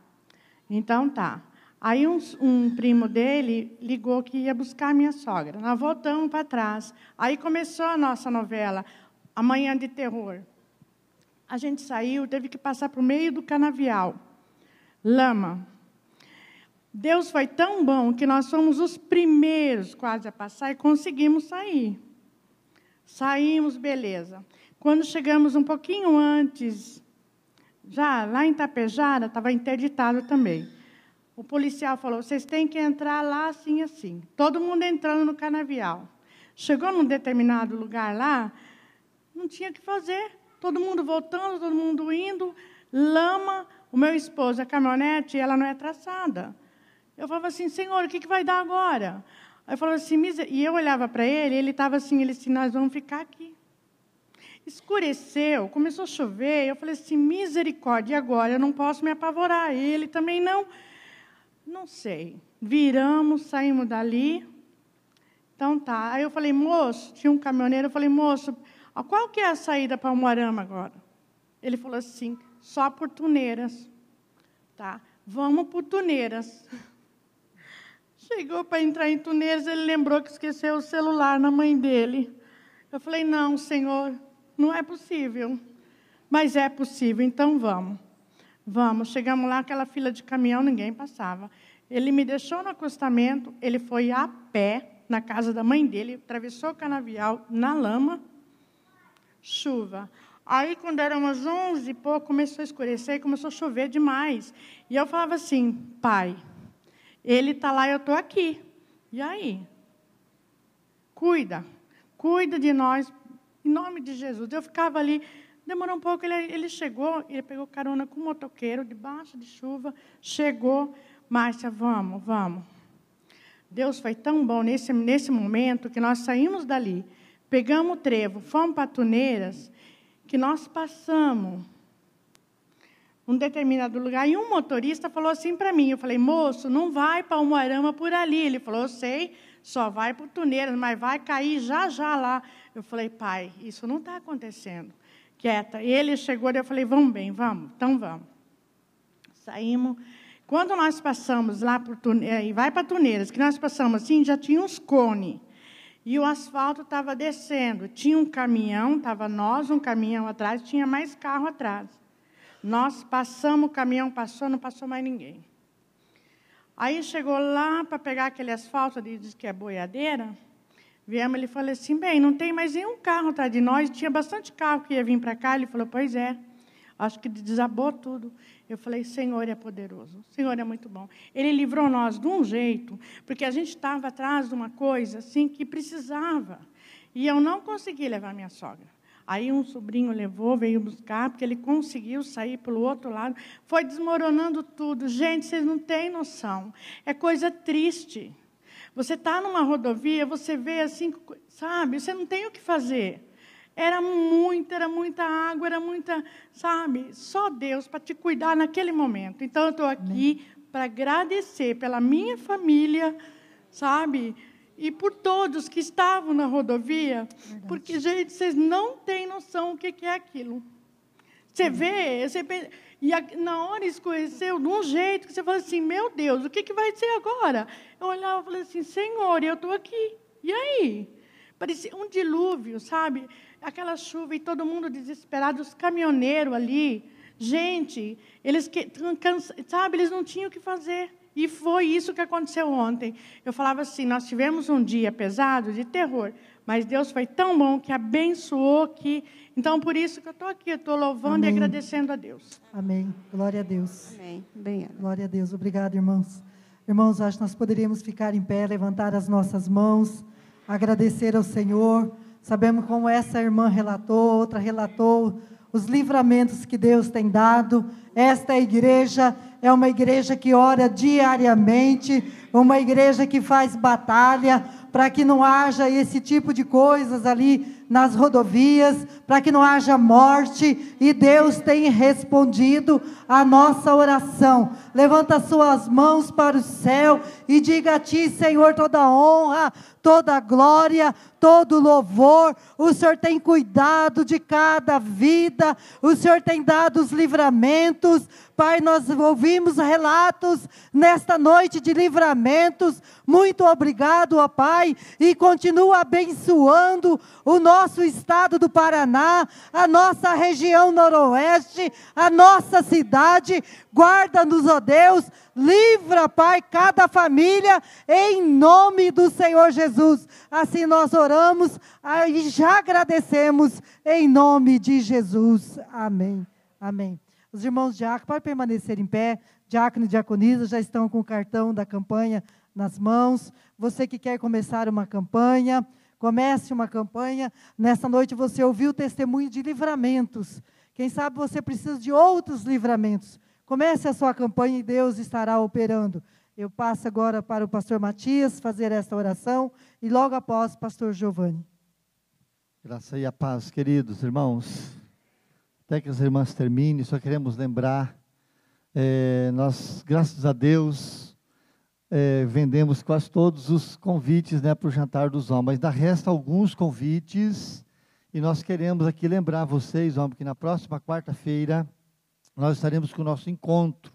Então tá. Aí um, um, primo dele ligou que ia buscar a minha sogra. Nós voltamos para trás. Aí começou a nossa novela, Amanhã de Terror. A gente saiu, teve que passar para o meio do canavial. Lama. Deus foi tão bom que nós fomos os primeiros quase a passar e conseguimos sair. Saímos, beleza. Quando chegamos um pouquinho antes, já lá em Tapejara, estava interditado também. O policial falou: vocês têm que entrar lá assim, assim. Todo mundo entrando no canavial. Chegou num determinado lugar lá, não tinha o que fazer. Todo mundo voltando, todo mundo indo, lama. O meu esposo, a caminhonete, ela não é traçada. Eu falava assim, Senhor, o que, que vai dar agora? Aí eu falava assim, e eu olhava para ele, ele estava assim, ele disse, nós vamos ficar aqui. Escureceu, começou a chover, eu falei assim, misericórdia, e agora? Eu não posso me apavorar, ele também não. Não sei. Viramos, saímos dali. Então tá. Aí eu falei, moço, tinha um caminhoneiro, eu falei, moço, qual que é a saída para Umuarama agora? Ele falou assim, só por Tuneiras. Tá, vamos por Tuneiras. <laughs> Chegou para entrar em Tuneiras, ele lembrou que esqueceu o celular na mãe dele. Eu falei, não, senhor, não é possível. Mas é possível, então vamos. Vamos, chegamos lá, aquela fila de caminhão, ninguém passava. Ele me deixou no acostamento, ele foi a pé na casa da mãe dele, atravessou o canavial na lama, chuva. Aí, quando era umas onze e pouco, começou a escurecer e começou a chover demais. E eu falava assim, pai, ele está lá, eu estou aqui. E aí? Cuida, cuida de nós, em nome de Jesus. Eu ficava ali, Demorou um pouco, ele, ele chegou, ele pegou carona com o motoqueiro, debaixo de chuva, chegou. Márcia, vamos, vamos. Deus foi tão bom nesse, nesse momento que nós saímos dali, pegamos o trevo, fomos para Tuneiras, que nós passamos um determinado lugar e um motorista falou assim para mim, eu falei, moço, não vai para o Moarama por ali. Ele falou, eu sei, só vai para Tuneiras, mas vai cair já já lá. Eu falei, pai, isso não está acontecendo quieta. E ele chegou e eu falei, vamos bem, vamos, então vamos. Saímos. Quando nós passamos lá por Tuneiras, e vai para Tuneiras, que nós passamos assim, já tinha uns cones. E o asfalto estava descendo. Tinha um caminhão, estava nós, um caminhão atrás, tinha mais carro atrás. Nós passamos, o caminhão passou, não passou mais ninguém. Aí chegou lá para pegar aquele asfalto, diz que é boiadeira. Viemos, ele falou assim, bem, não tem mais nenhum carro atrás de nós, tinha bastante carro que ia vir para cá. Ele falou, pois é, acho que desabou tudo. Eu falei, Senhor é poderoso, Senhor é muito bom. Ele livrou nós de um jeito, porque a gente estava atrás de uma coisa assim que precisava. E eu não consegui levar minha sogra. Aí um sobrinho levou, veio buscar, porque ele conseguiu sair pelo outro lado. Foi desmoronando tudo. Gente, vocês não têm noção. É coisa triste. Você está numa rodovia, você vê assim, sabe? Você não tem o que fazer. Era muita, era muita água, era muita, sabe? Só Deus para te cuidar naquele momento. Então eu estou aqui para agradecer pela minha família, sabe? E por todos que estavam na rodovia, Verdade. porque, gente, vocês não têm noção o que é aquilo. Você vê, você pensa, e na hora escureceu de um jeito que você fala assim: meu Deus, o que, que vai ser agora? Eu olhava e falei assim: Senhor, eu estou aqui. E aí? Parecia um dilúvio, sabe? Aquela chuva e todo mundo desesperado, os caminhoneiros ali. Gente, eles que, sabe, eles não tinham o que fazer. E foi isso que aconteceu ontem. Eu falava assim: nós tivemos um dia pesado de terror, mas Deus foi tão bom que abençoou que então, por isso que eu estou aqui, estou louvando Amém. e agradecendo a Deus. Amém. Glória a Deus. Amém. Bem, Glória a Deus. Obrigado, irmãos. Irmãos, acho que nós poderíamos ficar em pé, levantar as nossas mãos, agradecer ao Senhor. Sabemos como essa irmã relatou, outra relatou, os livramentos que Deus tem dado. Esta igreja é uma igreja que ora diariamente, uma igreja que faz batalha para que não haja esse tipo de coisas ali nas rodovias, para que não haja morte, e Deus tem respondido a nossa oração. Levanta suas mãos para o céu e diga a ti, Senhor, toda honra, toda glória, todo louvor. O Senhor tem cuidado de cada vida, o Senhor tem dado os livramentos. Pai, nós ouvimos relatos nesta noite de livramentos. Muito obrigado, ó Pai, e continua abençoando o nosso estado do Paraná, a nossa região noroeste, a nossa cidade. Guarda-nos, ó Deus, livra, Pai, cada família, em nome do Senhor Jesus. Assim nós oramos e já agradecemos, em nome de Jesus. Amém. Amém. Os irmãos diáconos, podem permanecer em pé. Diácono e diaconisa já estão com o cartão da campanha nas mãos. Você que quer começar uma campanha, comece uma campanha. Nessa noite você ouviu o testemunho de livramentos. Quem sabe você precisa de outros livramentos. Comece a sua campanha e Deus estará operando. Eu passo agora para o pastor Matias fazer esta oração e logo após, pastor Giovanni. Graça e a paz, queridos irmãos. Até que as irmãs terminem, só queremos lembrar, é, nós, graças a Deus, é, vendemos quase todos os convites né, para o jantar dos homens. Ainda resta alguns convites e nós queremos aqui lembrar vocês, homens, que na próxima quarta-feira nós estaremos com o nosso encontro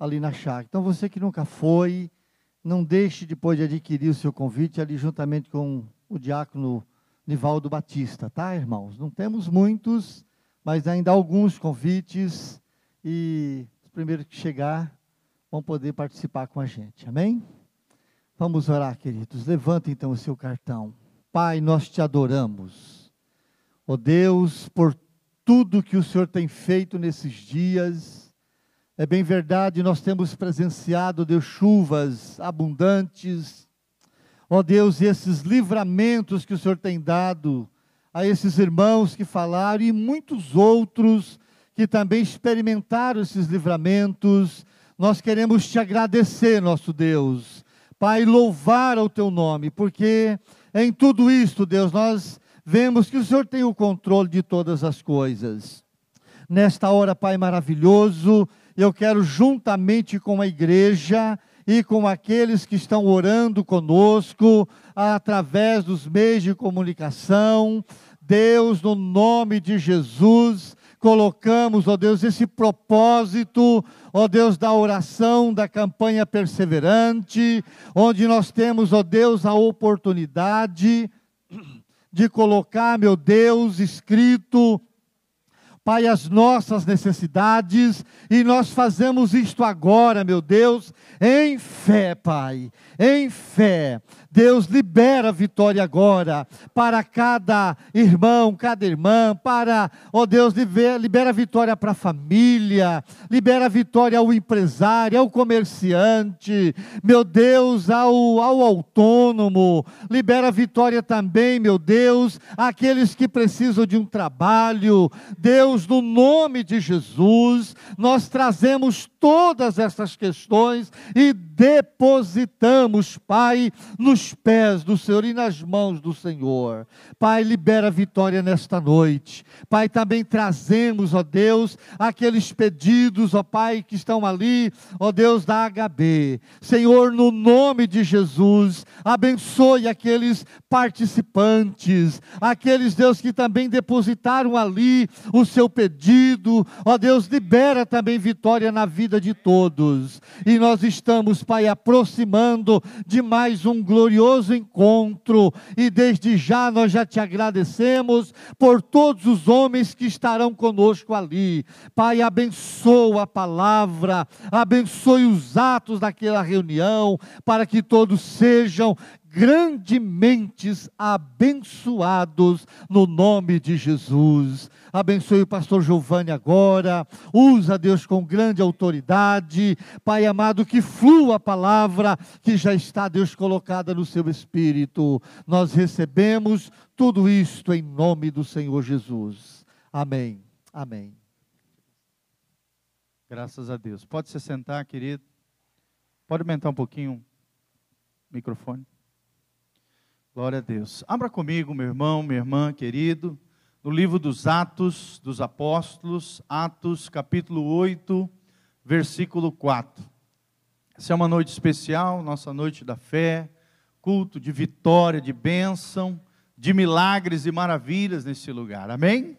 ali na chácara. Então você que nunca foi, não deixe depois de adquirir o seu convite ali juntamente com o diácono Nivaldo Batista, tá, irmãos? Não temos muitos, mas ainda há alguns convites e os primeiros que chegar vão poder participar com a gente. Amém? Vamos orar, queridos. Levanta então o seu cartão. Pai, nós te adoramos. Ó oh Deus, por tudo que o Senhor tem feito nesses dias. É bem verdade, nós temos presenciado, Deus, chuvas abundantes. Ó oh Deus, esses livramentos que o Senhor tem dado a esses irmãos que falaram e muitos outros que também experimentaram esses livramentos. Nós queremos te agradecer, nosso Deus. Pai, louvar ao teu nome, porque em tudo isto, Deus, nós vemos que o Senhor tem o controle de todas as coisas. Nesta hora, Pai maravilhoso, eu quero, juntamente com a igreja e com aqueles que estão orando conosco, através dos meios de comunicação, Deus, no nome de Jesus, colocamos, ó Deus, esse propósito, ó Deus, da oração, da campanha perseverante, onde nós temos, ó Deus, a oportunidade de colocar, meu Deus, escrito Pai, as nossas necessidades, e nós fazemos isto agora, meu Deus, em fé, Pai, em fé. Deus libera a vitória agora para cada irmão, cada irmã, para, ó oh Deus, libera a vitória para a família, libera a vitória ao empresário, ao comerciante, meu Deus, ao, ao autônomo, libera a vitória também, meu Deus, àqueles que precisam de um trabalho. Deus, no nome de Jesus, nós trazemos todas essas questões e depositamos, Pai, nos pés do Senhor e nas mãos do Senhor. Pai, libera a vitória nesta noite. Pai, também trazemos, ó Deus, aqueles pedidos, ó Pai, que estão ali, ó Deus da HB. Senhor, no nome de Jesus, abençoe aqueles participantes, aqueles, Deus, que também depositaram ali o seu pedido. Ó Deus, libera também vitória na vida de todos. E nós estamos, Pai, aproximando de mais um glorioso encontro. E desde já nós já te agradecemos por todos os homens que estarão conosco ali. Pai, abençoa a palavra, abençoe os atos daquela reunião, para que todos sejam grandemente abençoados no nome de Jesus. Abençoe o pastor Giovanni agora. Usa Deus com grande autoridade. Pai amado, que flua a palavra que já está, Deus, colocada no seu espírito. Nós recebemos tudo isto em nome do Senhor Jesus. Amém. Amém. Graças a Deus. Pode se sentar, querido. Pode aumentar um pouquinho o microfone. Glória a Deus. Abra comigo, meu irmão, minha irmã, querido, no livro dos Atos dos Apóstolos, Atos, capítulo 8, versículo 4. Essa é uma noite especial, nossa noite da fé, culto de vitória, de bênção, de milagres e maravilhas nesse lugar. Amém?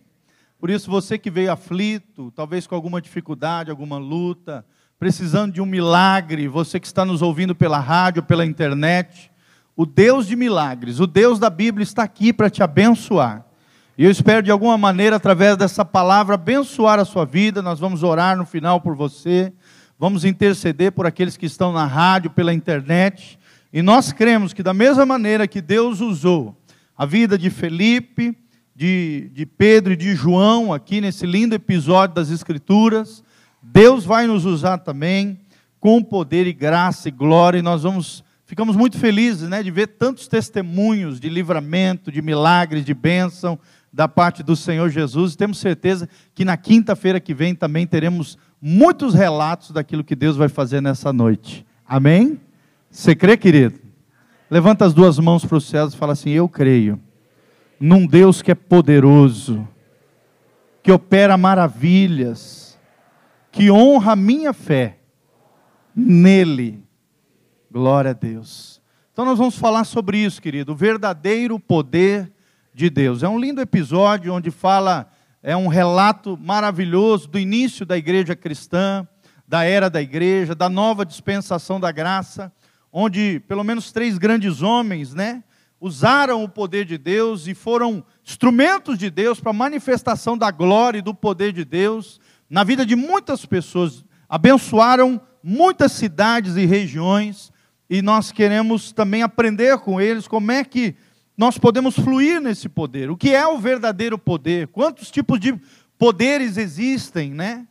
Por isso, você que veio aflito, talvez com alguma dificuldade, alguma luta, precisando de um milagre, você que está nos ouvindo pela rádio, pela internet, o Deus de milagres, o Deus da Bíblia está aqui para te abençoar. E eu espero de alguma maneira, através dessa palavra, abençoar a sua vida. Nós vamos orar no final por você, vamos interceder por aqueles que estão na rádio, pela internet. E nós cremos que, da mesma maneira que Deus usou a vida de Felipe, de, de Pedro e de João, aqui nesse lindo episódio das Escrituras, Deus vai nos usar também com poder e graça e glória, e nós vamos, ficamos muito felizes né, de ver tantos testemunhos de livramento, de milagres, de bênção da parte do Senhor Jesus, e temos certeza que na quinta-feira que vem também teremos muitos relatos daquilo que Deus vai fazer nessa noite. Amém? Você crê, querido? Levanta as duas mãos para os céus e fala assim: Eu creio num Deus que é poderoso, que opera maravilhas, que honra a minha fé nele. Glória a Deus. Então nós vamos falar sobre isso, querido, o verdadeiro poder de Deus. É um lindo episódio onde fala, é um relato maravilhoso do início da igreja cristã, da era da igreja, da nova dispensação da graça, onde pelo menos três grandes homens, né, usaram o poder de Deus e foram instrumentos de Deus para a manifestação da glória e do poder de Deus na vida de muitas pessoas, abençoaram muitas cidades e regiões, e nós queremos também aprender com eles como é que nós podemos fluir nesse poder. O que é o verdadeiro poder? Quantos tipos de poderes existem, né?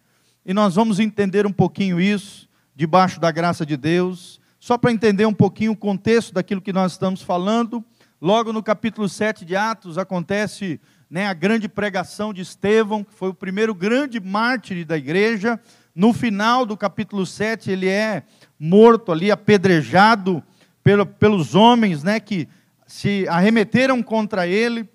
E nós vamos entender um pouquinho isso debaixo da graça de Deus, só para entender um pouquinho o contexto daquilo que nós estamos falando. Logo no capítulo 7 de Atos acontece né, a grande pregação de Estevão, que foi o primeiro grande mártir da igreja. No final do capítulo 7, ele é morto ali, apedrejado pelo, pelos homens né, que se arremeteram contra ele.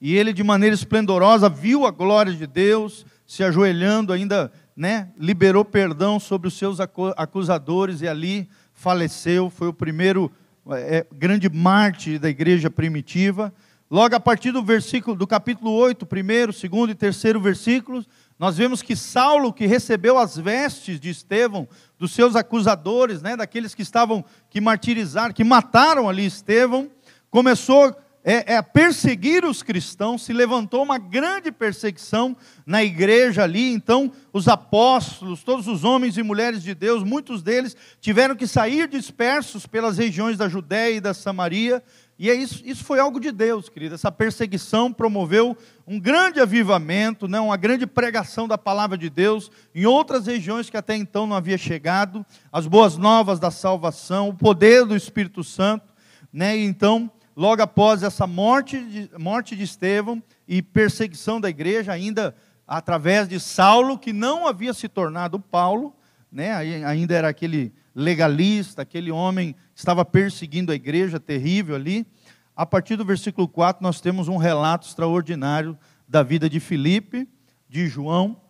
E ele, de maneira esplendorosa, viu a glória de Deus, se ajoelhando, ainda né, liberou perdão sobre os seus acusadores e ali faleceu. Foi o primeiro é, grande mártir da igreja primitiva. Logo a partir do versículo do capítulo 8, primeiro, segundo e terceiro versículos, nós vemos que Saulo, que recebeu as vestes de Estevão, dos seus acusadores, né, daqueles que estavam, que martirizaram, que mataram ali Estevão, começou é, é, perseguir os cristãos, se levantou uma grande perseguição na igreja ali. Então, os apóstolos, todos os homens e mulheres de Deus, muitos deles tiveram que sair dispersos pelas regiões da Judéia e da Samaria. E é isso, isso foi algo de Deus, querida. Essa perseguição promoveu um grande avivamento, né, uma grande pregação da palavra de Deus em outras regiões que até então não havia chegado, as boas novas da salvação, o poder do Espírito Santo. Né, e então logo após essa morte de, morte de Estevão e perseguição da igreja, ainda através de Saulo, que não havia se tornado Paulo, né, ainda era aquele legalista, aquele homem estava perseguindo a igreja, terrível ali. A partir do versículo 4, nós temos um relato extraordinário da vida de Filipe, de João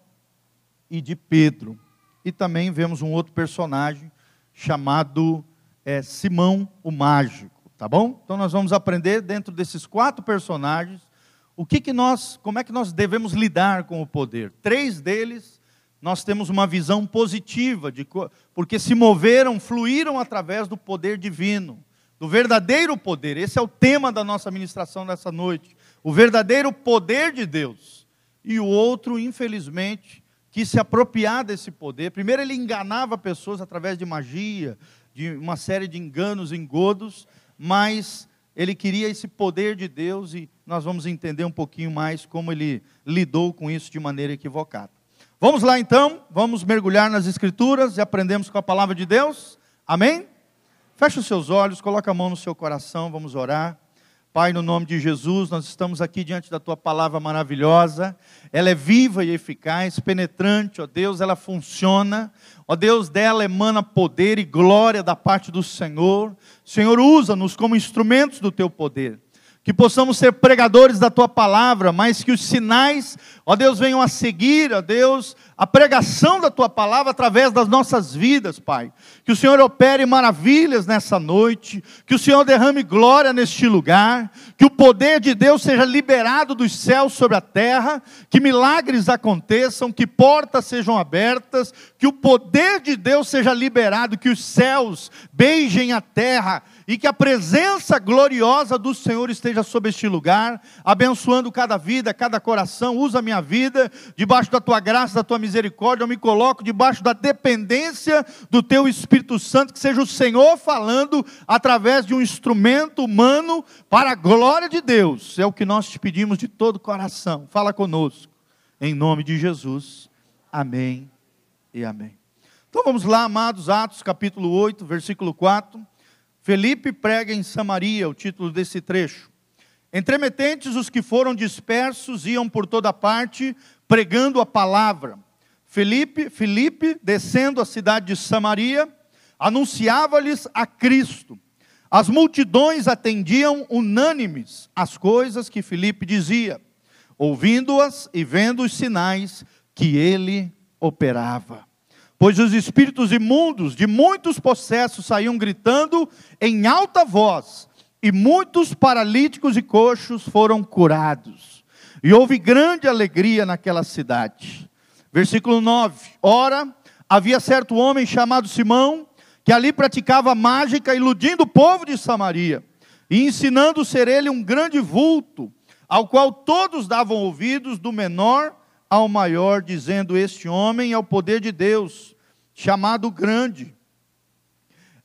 e de Pedro. E também vemos um outro personagem chamado é, Simão o Mágico. Tá bom? Então nós vamos aprender dentro desses quatro personagens o que, que nós, como é que nós devemos lidar com o poder. Três deles nós temos uma visão positiva de porque se moveram, fluíram através do poder divino, do verdadeiro poder. Esse é o tema da nossa ministração nessa noite. O verdadeiro poder de Deus. E o outro, infelizmente, quis se apropriar desse poder. Primeiro ele enganava pessoas através de magia, de uma série de enganos, engodos, mas ele queria esse poder de Deus e nós vamos entender um pouquinho mais como ele lidou com isso de maneira equivocada. Vamos lá então, vamos mergulhar nas Escrituras e aprendemos com a palavra de Deus. Amém? Feche os seus olhos, coloque a mão no seu coração, vamos orar. Pai, no nome de Jesus, nós estamos aqui diante da tua palavra maravilhosa. Ela é viva e eficaz, penetrante, ó Deus, ela funciona. Ó Deus, dela emana poder e glória da parte do Senhor. Senhor, usa-nos como instrumentos do teu poder que possamos ser pregadores da tua palavra, mas que os sinais, ó Deus, venham a seguir, ó Deus, a pregação da tua palavra através das nossas vidas, Pai. Que o Senhor opere maravilhas nessa noite, que o Senhor derrame glória neste lugar, que o poder de Deus seja liberado dos céus sobre a terra, que milagres aconteçam, que portas sejam abertas, que o poder de Deus seja liberado, que os céus beijem a terra e que a presença gloriosa do Senhor esteja sobre este lugar, abençoando cada vida, cada coração. Usa a minha vida, debaixo da tua graça, da tua misericórdia, eu me coloco debaixo da dependência do teu Espírito Santo, que seja o Senhor falando através de um instrumento humano para a glória de Deus. É o que nós te pedimos de todo o coração. Fala conosco, em nome de Jesus. Amém e amém. Então vamos lá, amados, Atos capítulo 8, versículo 4. Felipe prega em Samaria, o título desse trecho. Entremetentes, os que foram dispersos iam por toda parte pregando a palavra. Felipe, Felipe, descendo a cidade de Samaria, anunciava-lhes a Cristo. As multidões atendiam unânimes as coisas que Felipe dizia, ouvindo-as e vendo os sinais que ele operava pois os espíritos imundos de muitos possessos saíam gritando em alta voz, e muitos paralíticos e coxos foram curados. E houve grande alegria naquela cidade. Versículo 9: Ora, havia certo homem chamado Simão, que ali praticava mágica, iludindo o povo de Samaria, e ensinando ser ele um grande vulto, ao qual todos davam ouvidos, do menor ao maior, dizendo: Este homem é o poder de Deus, chamado Grande.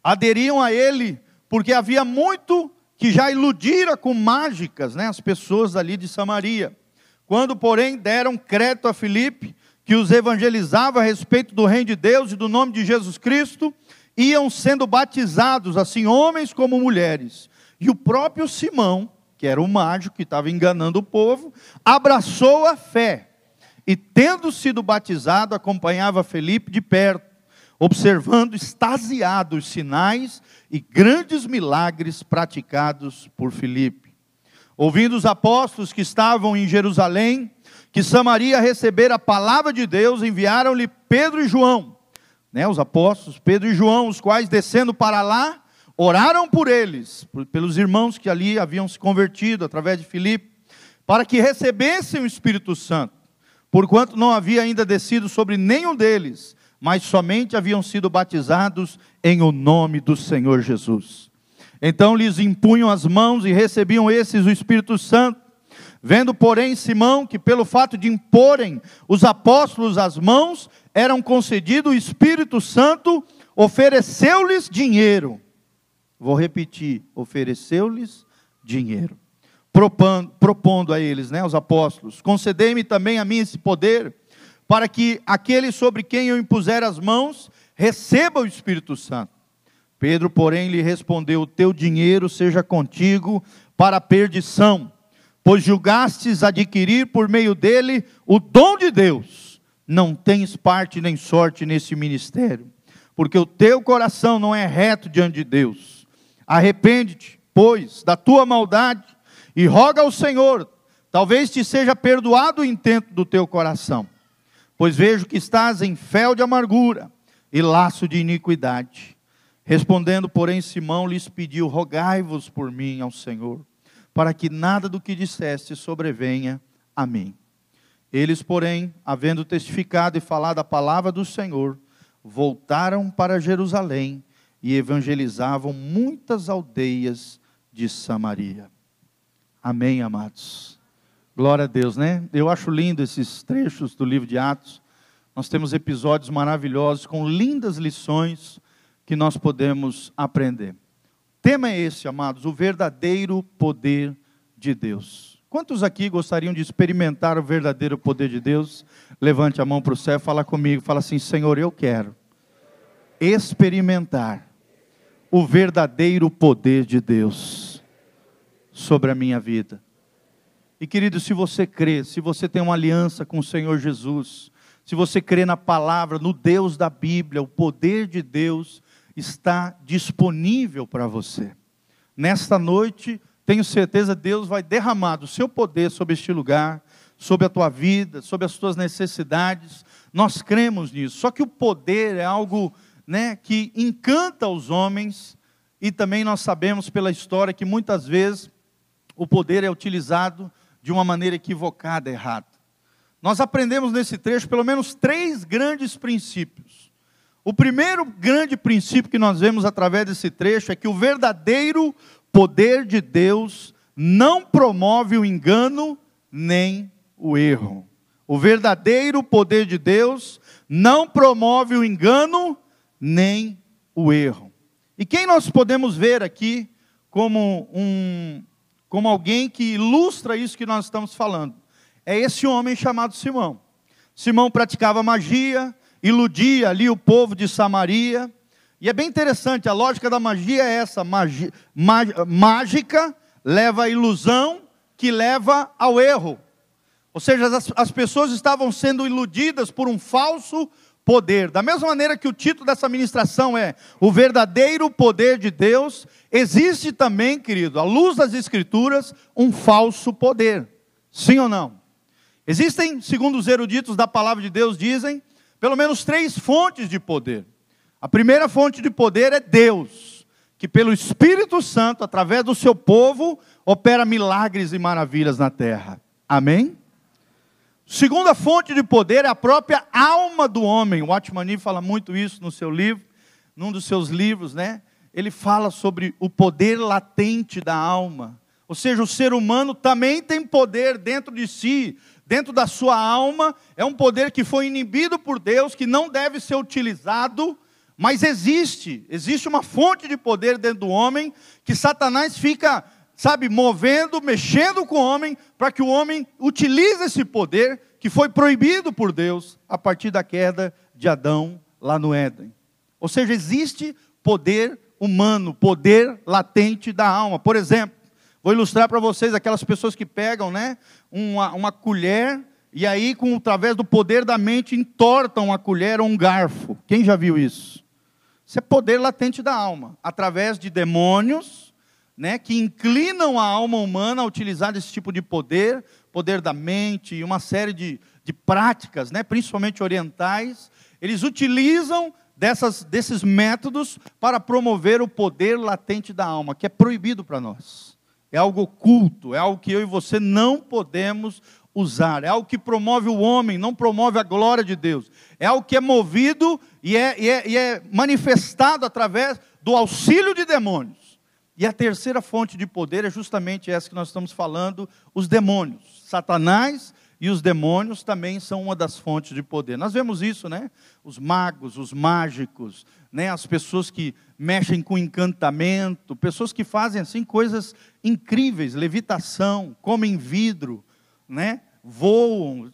Aderiam a ele, porque havia muito que já iludira com mágicas né, as pessoas ali de Samaria. Quando, porém, deram crédito a Filipe, que os evangelizava a respeito do reino de Deus e do nome de Jesus Cristo, iam sendo batizados, assim homens como mulheres. E o próprio Simão, que era o mágico que estava enganando o povo, abraçou a fé e, tendo sido batizado, acompanhava Felipe de perto, observando extasiado os sinais e grandes milagres praticados por Felipe. Ouvindo os apóstolos que estavam em Jerusalém, que Samaria recebera a palavra de Deus, enviaram-lhe Pedro e João, né, os apóstolos Pedro e João, os quais descendo para lá, oraram por eles, pelos irmãos que ali haviam se convertido através de Filipe, para que recebessem o Espírito Santo porquanto não havia ainda descido sobre nenhum deles, mas somente haviam sido batizados em o nome do Senhor Jesus. Então lhes impunham as mãos e recebiam esses o Espírito Santo. Vendo, porém, Simão que pelo fato de imporem os apóstolos as mãos, eram concedido o Espírito Santo, ofereceu-lhes dinheiro. Vou repetir: ofereceu-lhes dinheiro propondo, propondo a eles, né, os apóstolos: Concedei-me também a mim esse poder, para que aquele sobre quem eu impuser as mãos receba o Espírito Santo. Pedro, porém, lhe respondeu: O teu dinheiro seja contigo para a perdição, pois julgastes adquirir por meio dele o dom de Deus. Não tens parte nem sorte nesse ministério, porque o teu coração não é reto diante de Deus. Arrepende-te, pois, da tua maldade e roga ao Senhor, talvez te seja perdoado o intento do teu coração, pois vejo que estás em fel de amargura e laço de iniquidade. Respondendo, porém, Simão lhes pediu: Rogai-vos por mim ao Senhor, para que nada do que disseste sobrevenha a mim. Eles, porém, havendo testificado e falado a palavra do Senhor, voltaram para Jerusalém e evangelizavam muitas aldeias de Samaria. Amém, amados. Glória a Deus, né? Eu acho lindo esses trechos do livro de Atos. Nós temos episódios maravilhosos com lindas lições que nós podemos aprender. O tema é esse, amados, o verdadeiro poder de Deus. Quantos aqui gostariam de experimentar o verdadeiro poder de Deus? Levante a mão para o céu, fala comigo, fala assim: Senhor, eu quero experimentar o verdadeiro poder de Deus. Sobre a minha vida. E querido, se você crê, se você tem uma aliança com o Senhor Jesus, se você crê na palavra, no Deus da Bíblia, o poder de Deus está disponível para você. Nesta noite, tenho certeza Deus vai derramar o seu poder sobre este lugar, sobre a tua vida, sobre as tuas necessidades. Nós cremos nisso. Só que o poder é algo, né, que encanta os homens e também nós sabemos pela história que muitas vezes o poder é utilizado de uma maneira equivocada, errada. Nós aprendemos nesse trecho pelo menos três grandes princípios. O primeiro grande princípio que nós vemos através desse trecho é que o verdadeiro poder de Deus não promove o engano nem o erro. O verdadeiro poder de Deus não promove o engano nem o erro. E quem nós podemos ver aqui como um como alguém que ilustra isso que nós estamos falando? é esse homem chamado Simão. Simão praticava magia, iludia ali o povo de Samaria. E é bem interessante, a lógica da magia é essa: magia, mágica leva à ilusão, que leva ao erro. Ou seja, as, as pessoas estavam sendo iludidas por um falso poder. Da mesma maneira que o título dessa ministração é O Verdadeiro Poder de Deus, existe também, querido, à luz das Escrituras, um falso poder. Sim ou não? Existem, segundo os eruditos da palavra de Deus, dizem, pelo menos três fontes de poder. A primeira fonte de poder é Deus, que pelo Espírito Santo, através do seu povo, opera milagres e maravilhas na terra. Amém? Segunda fonte de poder é a própria alma do homem. O Watchman fala muito isso no seu livro, num dos seus livros, né? Ele fala sobre o poder latente da alma. Ou seja, o ser humano também tem poder dentro de si dentro da sua alma, é um poder que foi inibido por Deus, que não deve ser utilizado, mas existe, existe uma fonte de poder dentro do homem, que Satanás fica, sabe, movendo, mexendo com o homem, para que o homem utilize esse poder que foi proibido por Deus a partir da queda de Adão lá no Éden. Ou seja, existe poder humano, poder latente da alma. Por exemplo, vou ilustrar para vocês aquelas pessoas que pegam, né, uma, uma colher e aí, com, através do poder da mente, entortam a colher ou um garfo. Quem já viu isso? Isso é poder latente da alma, através de demônios, né, que inclinam a alma humana a utilizar esse tipo de poder, poder da mente e uma série de, de práticas, né, principalmente orientais. Eles utilizam dessas, desses métodos para promover o poder latente da alma, que é proibido para nós é algo oculto, é algo que eu e você não podemos usar, é algo que promove o homem, não promove a glória de Deus, é algo que é movido e é, e é, e é manifestado através do auxílio de demônios. E a terceira fonte de poder é justamente essa que nós estamos falando: os demônios. Satanás e os demônios também são uma das fontes de poder. Nós vemos isso, né? Os magos, os mágicos, né? as pessoas que mexem com encantamento, pessoas que fazem assim coisas incríveis, levitação, comem vidro, né? voam.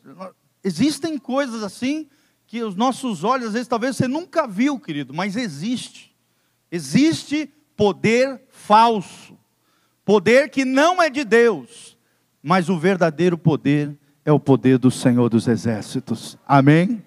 Existem coisas assim que os nossos olhos, às vezes, talvez você nunca viu, querido, mas existe. Existe poder falso, poder que não é de Deus, mas o verdadeiro poder é o poder do Senhor dos Exércitos. Amém?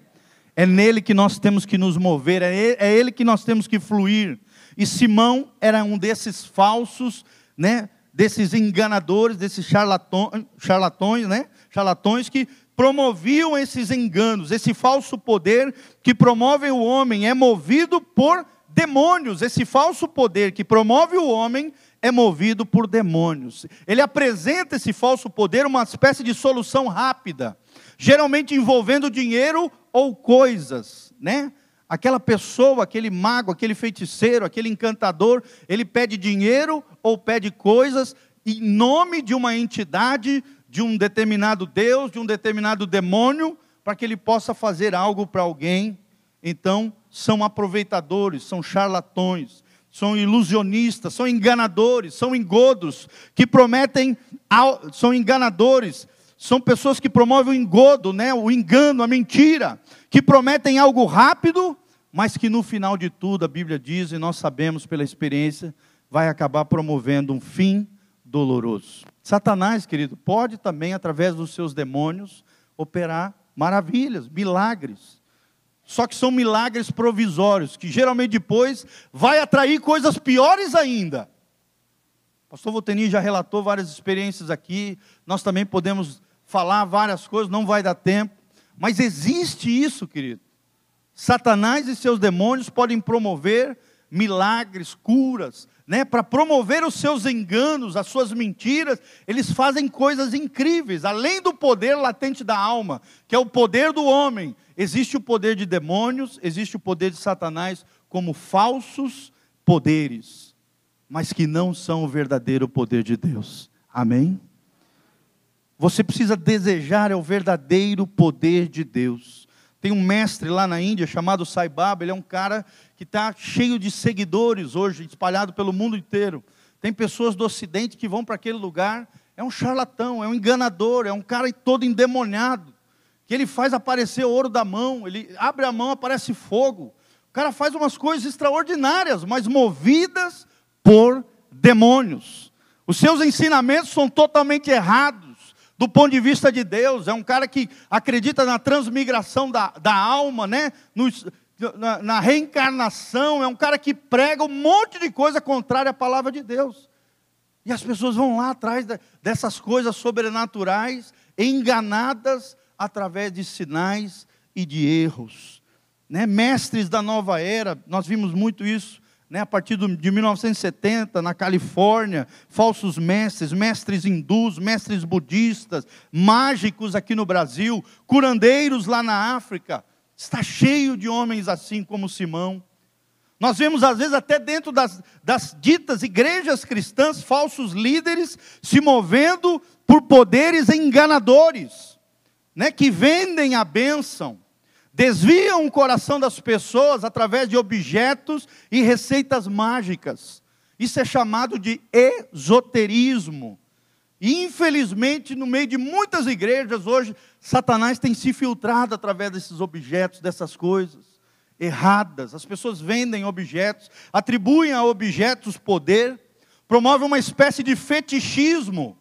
É nele que nós temos que nos mover, é ele, é ele que nós temos que fluir. E Simão era um desses falsos, né? Desses enganadores, desses charlatões, charlatões, né? Charlatões que promoviam esses enganos, esse falso poder que promove o homem é movido por demônios. Esse falso poder que promove o homem é movido por demônios. Ele apresenta esse falso poder uma espécie de solução rápida, geralmente envolvendo dinheiro ou coisas, né? Aquela pessoa, aquele mago, aquele feiticeiro, aquele encantador, ele pede dinheiro ou pede coisas em nome de uma entidade, de um determinado Deus, de um determinado demônio, para que ele possa fazer algo para alguém. Então, são aproveitadores, são charlatões são ilusionistas, são enganadores, são engodos, que prometem, são enganadores, são pessoas que promovem o engodo, né, o engano, a mentira, que prometem algo rápido, mas que no final de tudo, a Bíblia diz, e nós sabemos pela experiência, vai acabar promovendo um fim doloroso. Satanás, querido, pode também, através dos seus demônios, operar maravilhas, milagres. Só que são milagres provisórios, que geralmente depois vai atrair coisas piores ainda. O pastor Volteni já relatou várias experiências aqui, nós também podemos falar várias coisas, não vai dar tempo, mas existe isso, querido. Satanás e seus demônios podem promover milagres, curas, né, para promover os seus enganos, as suas mentiras, eles fazem coisas incríveis. Além do poder latente da alma, que é o poder do homem, existe o poder de demônios, existe o poder de Satanás como falsos poderes, mas que não são o verdadeiro poder de Deus. Amém? Você precisa desejar é o verdadeiro poder de Deus. Tem um mestre lá na Índia chamado Sai Baba, ele é um cara que está cheio de seguidores hoje, espalhado pelo mundo inteiro. Tem pessoas do Ocidente que vão para aquele lugar, é um charlatão, é um enganador, é um cara todo endemoniado, que ele faz aparecer ouro da mão, ele abre a mão, aparece fogo. O cara faz umas coisas extraordinárias, mas movidas por demônios. Os seus ensinamentos são totalmente errados do ponto de vista de Deus, é um cara que acredita na transmigração da, da alma, né? No, na, na, reencarnação, é um cara que prega um monte de coisa contrária à palavra de Deus. E as pessoas vão lá atrás de, dessas coisas sobrenaturais, enganadas através de sinais e de erros. Né? Mestres da nova era, nós vimos muito isso né, a partir de 1970, na Califórnia, falsos mestres, mestres hindus, mestres budistas, mágicos aqui no Brasil, curandeiros lá na África. Está cheio de homens assim como Simão. Nós vemos, às vezes, até dentro das, das ditas igrejas cristãs, falsos líderes se movendo por poderes enganadores, né, que vendem a bênção desviam o coração das pessoas através de objetos e receitas mágicas. Isso é chamado de esoterismo. E, infelizmente, no meio de muitas igrejas hoje, Satanás tem se filtrado através desses objetos, dessas coisas erradas. As pessoas vendem objetos, atribuem a objetos poder, promovem uma espécie de fetichismo.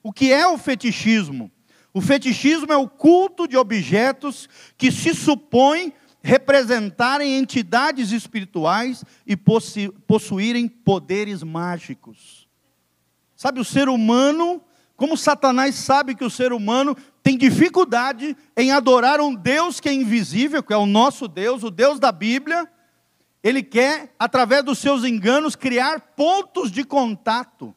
O que é o fetichismo? O fetichismo é o culto de objetos que se supõe representarem entidades espirituais e possuírem poderes mágicos. Sabe, o ser humano, como Satanás sabe que o ser humano tem dificuldade em adorar um Deus que é invisível, que é o nosso Deus, o Deus da Bíblia, ele quer, através dos seus enganos, criar pontos de contato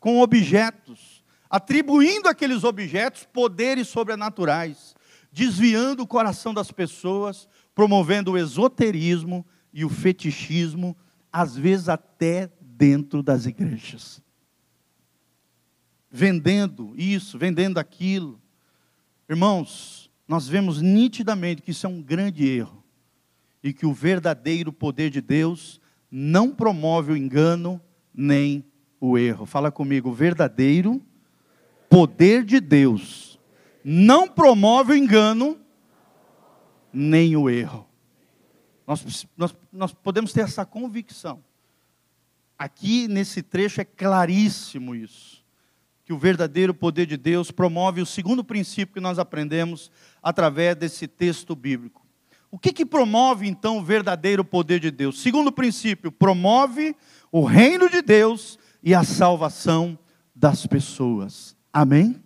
com objetos atribuindo àqueles objetos poderes sobrenaturais, desviando o coração das pessoas, promovendo o esoterismo e o fetichismo, às vezes até dentro das igrejas. Vendendo isso, vendendo aquilo. Irmãos, nós vemos nitidamente que isso é um grande erro e que o verdadeiro poder de Deus não promove o engano nem o erro. Fala comigo, o verdadeiro poder de Deus não promove o engano nem o erro. Nós, nós, nós podemos ter essa convicção. Aqui nesse trecho é claríssimo isso. Que o verdadeiro poder de Deus promove o segundo princípio que nós aprendemos através desse texto bíblico. O que, que promove então o verdadeiro poder de Deus? Segundo princípio, promove o reino de Deus e a salvação das pessoas. Amém?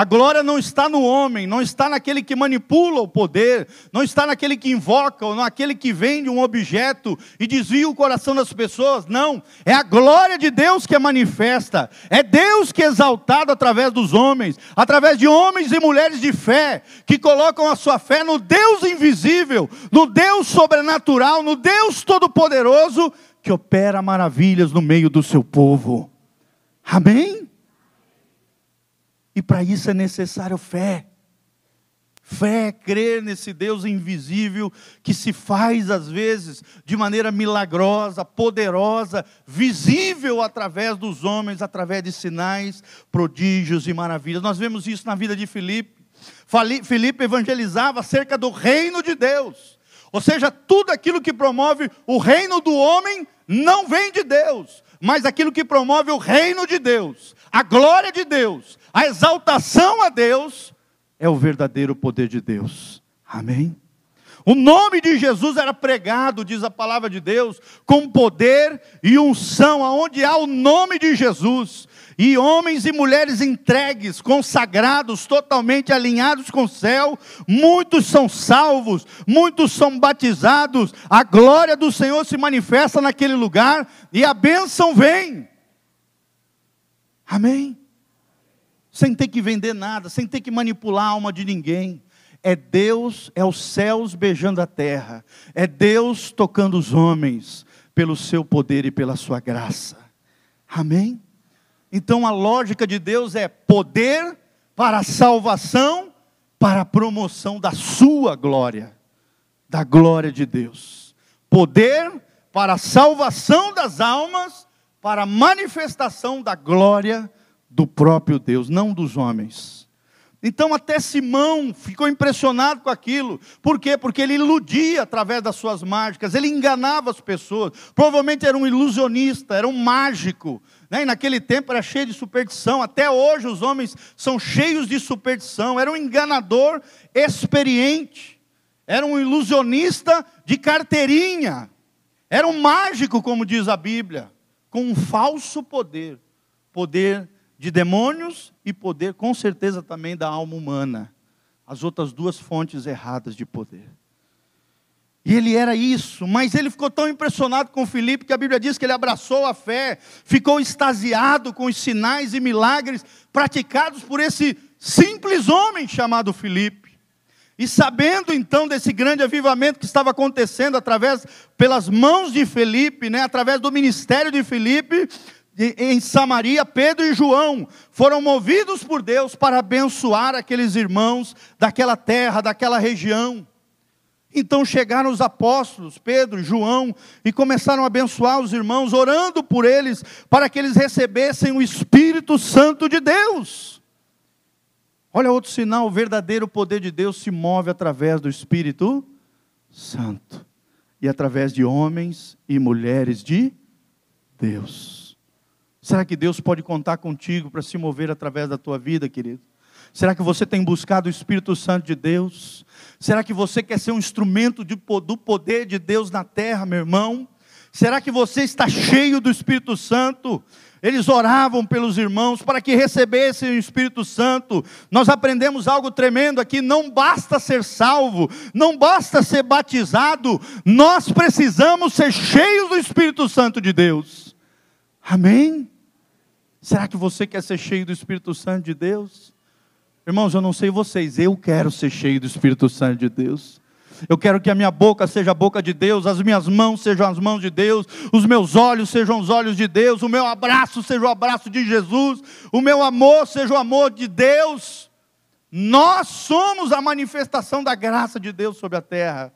A glória não está no homem, não está naquele que manipula o poder, não está naquele que invoca, ou naquele que vende um objeto e desvia o coração das pessoas. Não, é a glória de Deus que é manifesta, é Deus que é exaltado através dos homens, através de homens e mulheres de fé, que colocam a sua fé no Deus invisível, no Deus sobrenatural, no Deus todo-poderoso, que opera maravilhas no meio do seu povo. Amém? E para isso é necessário fé. Fé é crer nesse Deus invisível que se faz às vezes de maneira milagrosa, poderosa, visível através dos homens, através de sinais, prodígios e maravilhas. Nós vemos isso na vida de Filipe. Filipe evangelizava acerca do reino de Deus. Ou seja, tudo aquilo que promove o reino do homem não vem de Deus, mas aquilo que promove o reino de Deus, a glória de Deus, a exaltação a Deus, é o verdadeiro poder de Deus. Amém? O nome de Jesus era pregado, diz a palavra de Deus, com poder e unção, aonde há o nome de Jesus. E homens e mulheres entregues, consagrados, totalmente alinhados com o céu, muitos são salvos, muitos são batizados, a glória do Senhor se manifesta naquele lugar e a bênção vem. Amém? Sem ter que vender nada, sem ter que manipular a alma de ninguém. É Deus, é os céus beijando a terra, é Deus tocando os homens pelo seu poder e pela sua graça. Amém? Então a lógica de Deus é poder para a salvação, para a promoção da sua glória, da glória de Deus. Poder para a salvação das almas, para a manifestação da glória do próprio Deus, não dos homens. Então até Simão ficou impressionado com aquilo. Por quê? Porque ele iludia através das suas mágicas, ele enganava as pessoas. Provavelmente era um ilusionista, era um mágico. Né? E naquele tempo era cheio de superstição. Até hoje os homens são cheios de superstição. Era um enganador experiente. Era um ilusionista de carteirinha. Era um mágico, como diz a Bíblia, com um falso poder. Poder de demônios e poder, com certeza, também da alma humana. As outras duas fontes erradas de poder. E ele era isso, mas ele ficou tão impressionado com Filipe que a Bíblia diz que ele abraçou a fé, ficou extasiado com os sinais e milagres praticados por esse simples homem chamado Filipe. E sabendo então desse grande avivamento que estava acontecendo através pelas mãos de Filipe, né, através do ministério de Filipe, em Samaria, Pedro e João foram movidos por Deus para abençoar aqueles irmãos daquela terra, daquela região. Então chegaram os apóstolos, Pedro, João, e começaram a abençoar os irmãos, orando por eles, para que eles recebessem o Espírito Santo de Deus. Olha outro sinal: o verdadeiro poder de Deus se move através do Espírito Santo e através de homens e mulheres de Deus. Será que Deus pode contar contigo para se mover através da tua vida, querido? Será que você tem buscado o Espírito Santo de Deus? Será que você quer ser um instrumento de, do poder de Deus na terra, meu irmão? Será que você está cheio do Espírito Santo? Eles oravam pelos irmãos para que recebessem o Espírito Santo. Nós aprendemos algo tremendo aqui: não basta ser salvo, não basta ser batizado, nós precisamos ser cheios do Espírito Santo de Deus. Amém? Será que você quer ser cheio do Espírito Santo de Deus? Irmãos, eu não sei vocês, eu quero ser cheio do Espírito Santo de Deus. Eu quero que a minha boca seja a boca de Deus, as minhas mãos sejam as mãos de Deus, os meus olhos sejam os olhos de Deus, o meu abraço seja o abraço de Jesus, o meu amor seja o amor de Deus. Nós somos a manifestação da graça de Deus sobre a terra.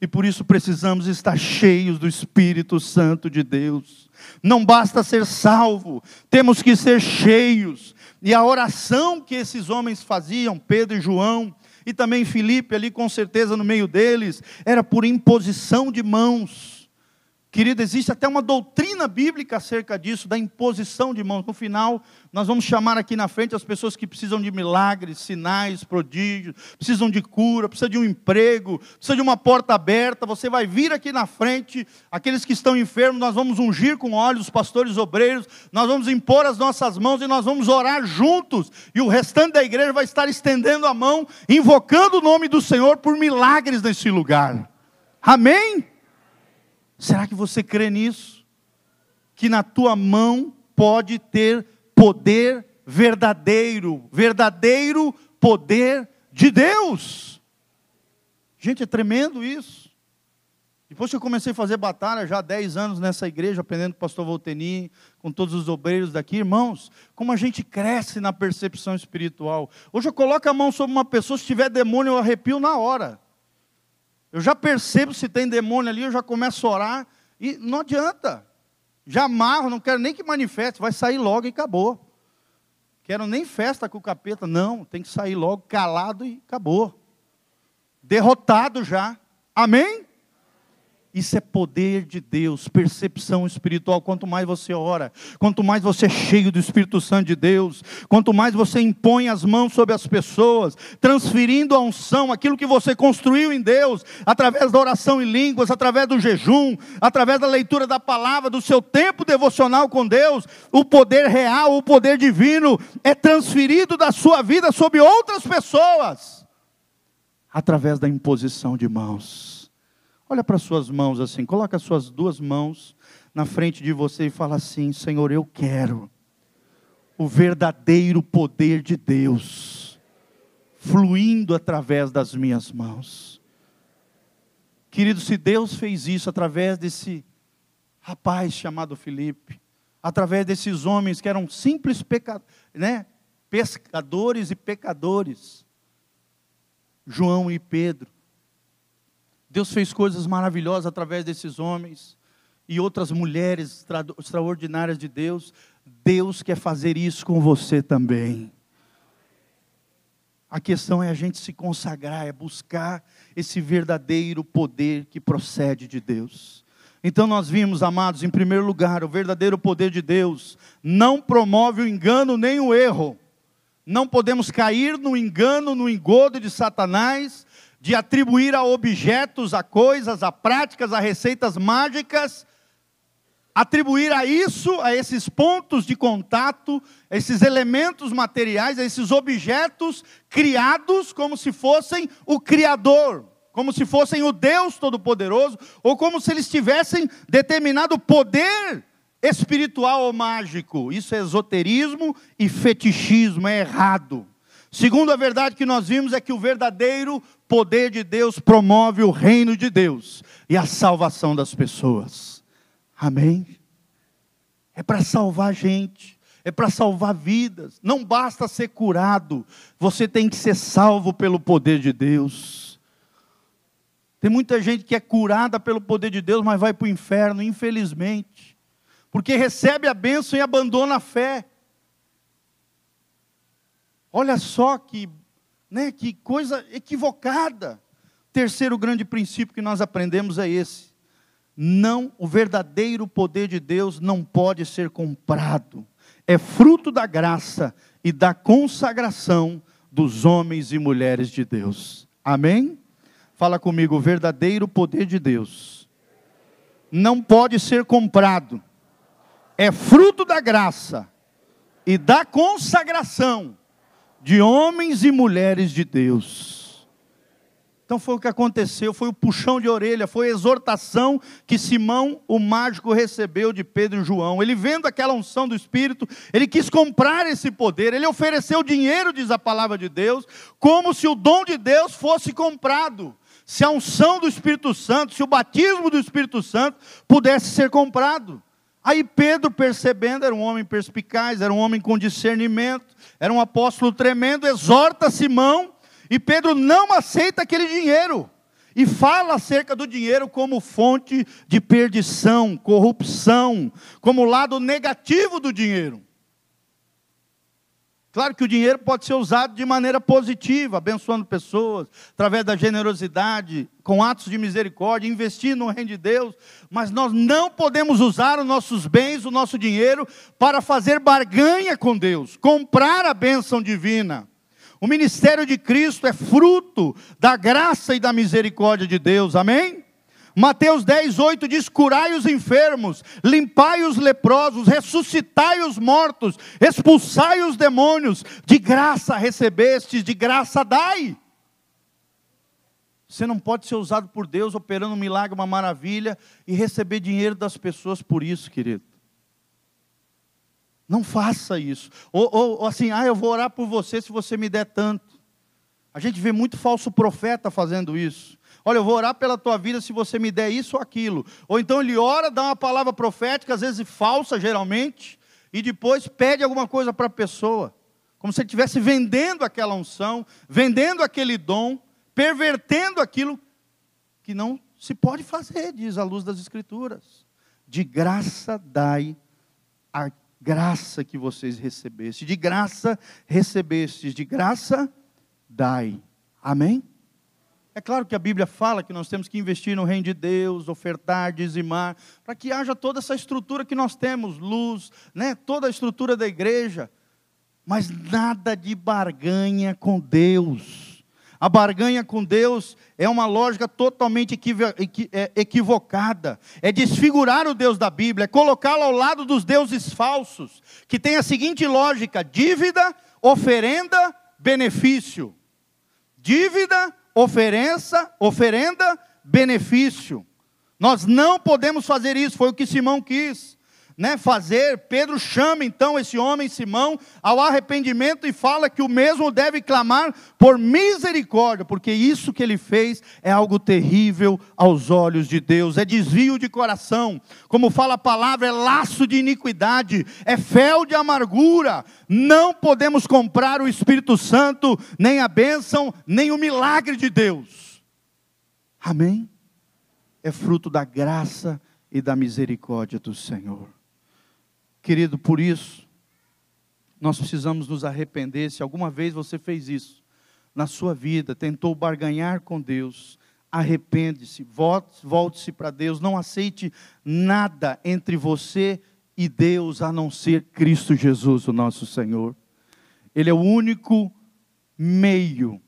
E por isso precisamos estar cheios do Espírito Santo de Deus. Não basta ser salvo, temos que ser cheios. E a oração que esses homens faziam, Pedro e João, e também Filipe ali com certeza no meio deles, era por imposição de mãos. Querido, existe até uma doutrina bíblica acerca disso, da imposição de mãos. No final, nós vamos chamar aqui na frente as pessoas que precisam de milagres, sinais, prodígios, precisam de cura, precisam de um emprego, precisam de uma porta aberta. Você vai vir aqui na frente, aqueles que estão enfermos, nós vamos ungir com óleo os pastores obreiros, nós vamos impor as nossas mãos e nós vamos orar juntos. E o restante da igreja vai estar estendendo a mão, invocando o nome do Senhor por milagres nesse lugar. Amém? Será que você crê nisso? Que na tua mão pode ter poder verdadeiro, verdadeiro poder de Deus. Gente, é tremendo isso. Depois que eu comecei a fazer batalha, já há 10 anos nessa igreja, aprendendo com o pastor Volteni, com todos os obreiros daqui, irmãos, como a gente cresce na percepção espiritual. Hoje eu coloco a mão sobre uma pessoa, se tiver demônio, eu arrepio na hora. Eu já percebo se tem demônio ali, eu já começo a orar e não adianta. Já amarro, não quero nem que manifeste, vai sair logo e acabou. Quero nem festa com o capeta, não, tem que sair logo calado e acabou. Derrotado já. Amém? Isso é poder de Deus, percepção espiritual. Quanto mais você ora, quanto mais você é cheio do Espírito Santo de Deus, quanto mais você impõe as mãos sobre as pessoas, transferindo a unção, aquilo que você construiu em Deus, através da oração em línguas, através do jejum, através da leitura da palavra, do seu tempo devocional com Deus, o poder real, o poder divino é transferido da sua vida sobre outras pessoas, através da imposição de mãos. Olha para suas mãos assim, coloca as suas duas mãos na frente de você e fala assim: Senhor, eu quero o verdadeiro poder de Deus fluindo através das minhas mãos. Querido, se Deus fez isso através desse rapaz chamado Felipe, através desses homens que eram simples peca, né, pescadores e pecadores, João e Pedro, Deus fez coisas maravilhosas através desses homens e outras mulheres extraordinárias de Deus. Deus quer fazer isso com você também. A questão é a gente se consagrar, é buscar esse verdadeiro poder que procede de Deus. Então nós vimos, amados, em primeiro lugar, o verdadeiro poder de Deus não promove o engano nem o erro. Não podemos cair no engano, no engodo de Satanás, de atribuir a objetos, a coisas, a práticas, a receitas mágicas, atribuir a isso, a esses pontos de contato, a esses elementos materiais, a esses objetos criados como se fossem o Criador, como se fossem o Deus Todo-Poderoso, ou como se eles tivessem determinado poder espiritual ou mágico. Isso é esoterismo e fetichismo, é errado. Segundo a verdade que nós vimos é que o verdadeiro poder de Deus promove o reino de Deus e a salvação das pessoas. Amém? É para salvar gente, é para salvar vidas. Não basta ser curado, você tem que ser salvo pelo poder de Deus. Tem muita gente que é curada pelo poder de Deus, mas vai para o inferno, infelizmente, porque recebe a bênção e abandona a fé. Olha só que, né, que coisa equivocada. Terceiro grande princípio que nós aprendemos é esse: não, o verdadeiro poder de Deus não pode ser comprado. É fruto da graça e da consagração dos homens e mulheres de Deus. Amém? Fala comigo, o verdadeiro poder de Deus não pode ser comprado. É fruto da graça e da consagração de homens e mulheres de Deus. Então foi o que aconteceu, foi o puxão de orelha, foi a exortação que Simão, o mágico, recebeu de Pedro e João. Ele vendo aquela unção do Espírito, ele quis comprar esse poder, ele ofereceu dinheiro, diz a palavra de Deus, como se o dom de Deus fosse comprado. Se a unção do Espírito Santo, se o batismo do Espírito Santo pudesse ser comprado. Aí Pedro, percebendo, era um homem perspicaz, era um homem com discernimento, era um apóstolo tremendo, exorta Simão, e Pedro não aceita aquele dinheiro. E fala acerca do dinheiro como fonte de perdição, corrupção, como lado negativo do dinheiro. Claro que o dinheiro pode ser usado de maneira positiva, abençoando pessoas, através da generosidade, com atos de misericórdia, investindo no reino de Deus, mas nós não podemos usar os nossos bens, o nosso dinheiro, para fazer barganha com Deus, comprar a bênção divina. O ministério de Cristo é fruto da graça e da misericórdia de Deus, amém? Mateus 10, 8 diz: curai os enfermos, limpai os leprosos, ressuscitai os mortos, expulsai os demônios, de graça recebestes, de graça dai. Você não pode ser usado por Deus operando um milagre, uma maravilha e receber dinheiro das pessoas por isso, querido. Não faça isso. Ou, ou, ou assim, ah, eu vou orar por você se você me der tanto. A gente vê muito falso profeta fazendo isso. Olha, eu vou orar pela tua vida se você me der isso ou aquilo. Ou então ele ora, dá uma palavra profética, às vezes falsa, geralmente, e depois pede alguma coisa para a pessoa. Como se ele estivesse vendendo aquela unção, vendendo aquele dom, pervertendo aquilo que não se pode fazer, diz a luz das Escrituras. De graça dai a graça que vocês recebestes. De graça recebestes, de graça dai. Amém? É claro que a Bíblia fala que nós temos que investir no reino de Deus, ofertar, dizimar, para que haja toda essa estrutura que nós temos, luz, né? toda a estrutura da igreja. Mas nada de barganha com Deus. A barganha com Deus é uma lógica totalmente é, equivocada. É desfigurar o Deus da Bíblia, é colocá-lo ao lado dos deuses falsos, que tem a seguinte lógica: dívida, oferenda, benefício. Dívida, oferença, oferenda, benefício. Nós não podemos fazer isso, foi o que Simão quis né, fazer, Pedro chama então esse homem, Simão, ao arrependimento e fala que o mesmo deve clamar por misericórdia, porque isso que ele fez é algo terrível aos olhos de Deus, é desvio de coração, como fala a palavra, é laço de iniquidade, é fel de amargura. Não podemos comprar o Espírito Santo, nem a bênção, nem o milagre de Deus. Amém? É fruto da graça e da misericórdia do Senhor. Querido, por isso, nós precisamos nos arrepender. Se alguma vez você fez isso na sua vida, tentou barganhar com Deus, arrepende-se, volte-se para Deus, não aceite nada entre você e Deus a não ser Cristo Jesus, o nosso Senhor. Ele é o único meio,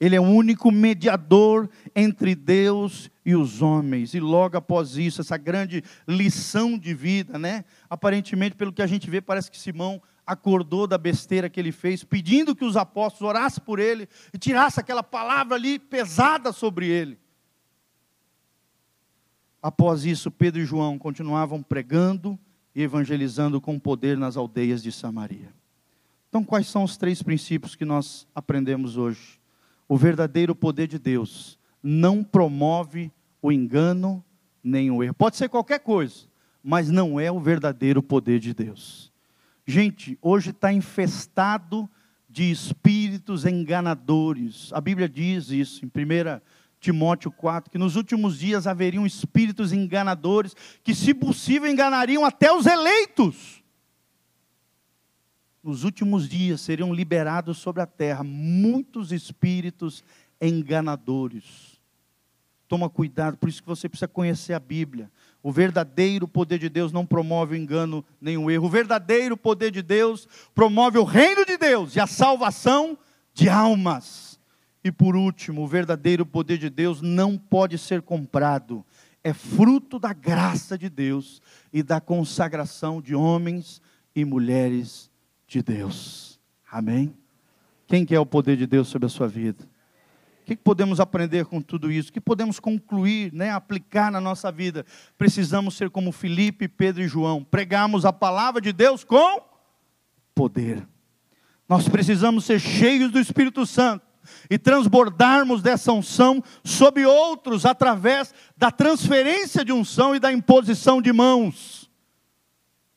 ele é o único mediador entre Deus e os homens. E logo após isso, essa grande lição de vida, né? Aparentemente, pelo que a gente vê, parece que Simão acordou da besteira que ele fez, pedindo que os apóstolos orassem por ele e tirassem aquela palavra ali pesada sobre ele. Após isso, Pedro e João continuavam pregando e evangelizando com poder nas aldeias de Samaria. Então, quais são os três princípios que nós aprendemos hoje? O verdadeiro poder de Deus não promove o engano nem o erro. Pode ser qualquer coisa, mas não é o verdadeiro poder de Deus. Gente, hoje está infestado de espíritos enganadores. A Bíblia diz isso em 1 Timóteo 4, que nos últimos dias haveriam espíritos enganadores que, se possível, enganariam até os eleitos. Nos últimos dias seriam liberados sobre a terra muitos espíritos enganadores. Toma cuidado, por isso que você precisa conhecer a Bíblia. O verdadeiro poder de Deus não promove o engano nem o erro. O verdadeiro poder de Deus promove o reino de Deus e a salvação de almas. E por último, o verdadeiro poder de Deus não pode ser comprado. É fruto da graça de Deus e da consagração de homens e mulheres de Deus. Amém? Quem quer o poder de Deus sobre a sua vida? Que podemos aprender com tudo isso? O que podemos concluir, né, aplicar na nossa vida? Precisamos ser como Felipe, Pedro e João, pregarmos a palavra de Deus com poder. Nós precisamos ser cheios do Espírito Santo e transbordarmos dessa unção sobre outros através da transferência de unção e da imposição de mãos.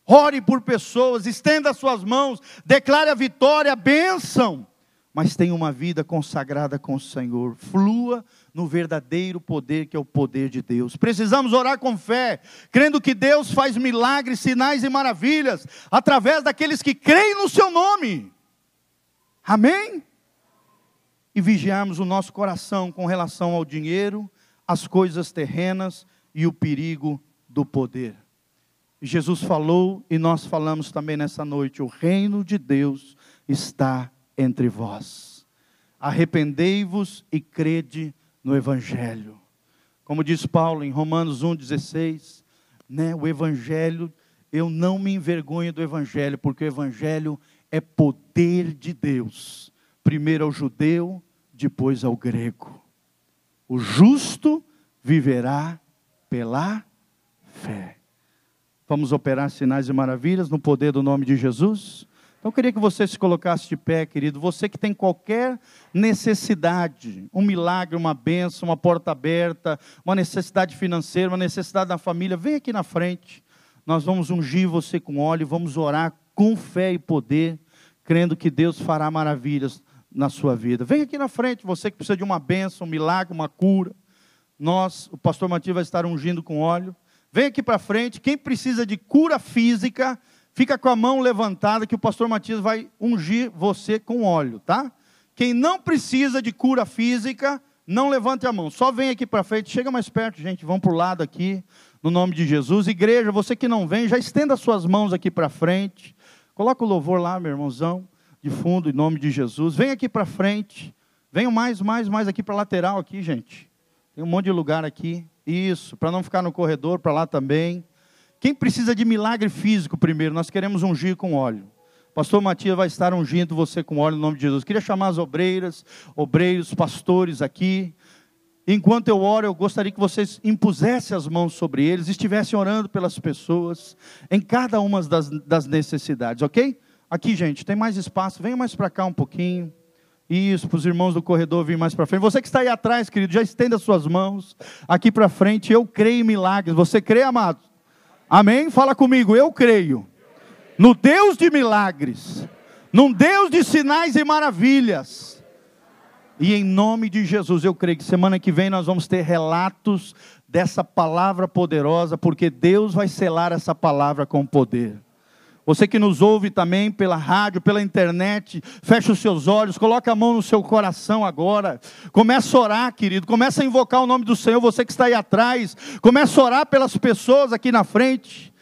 Ore por pessoas, estenda suas mãos, declare a vitória, a bênção mas tenha uma vida consagrada com o Senhor. Flua no verdadeiro poder que é o poder de Deus. Precisamos orar com fé, crendo que Deus faz milagres, sinais e maravilhas através daqueles que creem no seu nome. Amém? E vigiarmos o nosso coração com relação ao dinheiro, às coisas terrenas e o perigo do poder. Jesus falou e nós falamos também nessa noite: o reino de Deus está entre vós. Arrependei-vos e crede no Evangelho. Como diz Paulo em Romanos 1,16, né, o Evangelho, eu não me envergonho do Evangelho, porque o Evangelho é poder de Deus. Primeiro ao judeu, depois ao grego. O justo viverá pela fé. Vamos operar sinais e maravilhas no poder do nome de Jesus? Então eu queria que você se colocasse de pé, querido. Você que tem qualquer necessidade, um milagre, uma benção, uma porta aberta, uma necessidade financeira, uma necessidade da família, vem aqui na frente. Nós vamos ungir você com óleo, vamos orar com fé e poder, crendo que Deus fará maravilhas na sua vida. Vem aqui na frente, você que precisa de uma benção, um milagre, uma cura. Nós, o pastor Matias vai estar ungindo com óleo. Vem aqui para frente, quem precisa de cura física, Fica com a mão levantada que o pastor Matias vai ungir você com óleo, tá? Quem não precisa de cura física, não levante a mão. Só vem aqui para frente. Chega mais perto, gente. Vamos para o lado aqui, no nome de Jesus. Igreja, você que não vem, já estenda suas mãos aqui para frente. Coloca o louvor lá, meu irmãozão, de fundo, em nome de Jesus. Vem aqui para frente. Venham mais, mais, mais aqui para lateral aqui, gente. Tem um monte de lugar aqui. Isso, para não ficar no corredor, para lá também. Quem precisa de milagre físico primeiro? Nós queremos ungir com óleo. Pastor Matias vai estar ungindo você com óleo no nome de Jesus. Queria chamar as obreiras, obreiros, pastores aqui. Enquanto eu oro, eu gostaria que vocês impusessem as mãos sobre eles, estivessem orando pelas pessoas, em cada uma das, das necessidades, ok? Aqui, gente, tem mais espaço, venha mais para cá um pouquinho. Isso, para os irmãos do corredor vir mais para frente. Você que está aí atrás, querido, já estenda suas mãos aqui para frente. Eu creio em milagres. Você crê, amado? Amém? Fala comigo, eu creio no Deus de milagres, num Deus de sinais e maravilhas. E em nome de Jesus, eu creio que semana que vem nós vamos ter relatos dessa palavra poderosa, porque Deus vai selar essa palavra com poder. Você que nos ouve também pela rádio, pela internet, fecha os seus olhos, coloca a mão no seu coração agora. Começa a orar, querido. Começa a invocar o nome do Senhor. Você que está aí atrás, começa a orar pelas pessoas aqui na frente.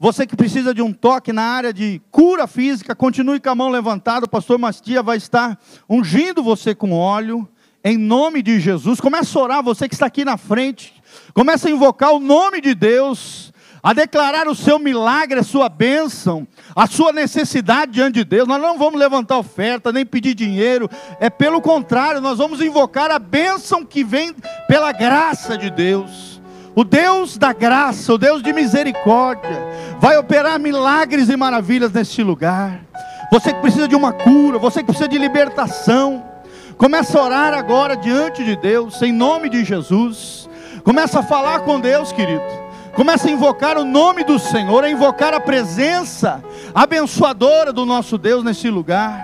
Você que precisa de um toque na área de cura física, continue com a mão levantada. O pastor Mastia vai estar ungindo você com óleo, em nome de Jesus. Começa a orar, você que está aqui na frente. Começa a invocar o nome de Deus a declarar o seu milagre, a sua bênção, a sua necessidade diante de Deus. Nós não vamos levantar oferta, nem pedir dinheiro, é pelo contrário, nós vamos invocar a bênção que vem pela graça de Deus. O Deus da graça, o Deus de misericórdia, vai operar milagres e maravilhas neste lugar. Você que precisa de uma cura, você que precisa de libertação, começa a orar agora diante de Deus, em nome de Jesus. Começa a falar com Deus, querido. Começa a invocar o nome do Senhor, a invocar a presença abençoadora do nosso Deus nesse lugar.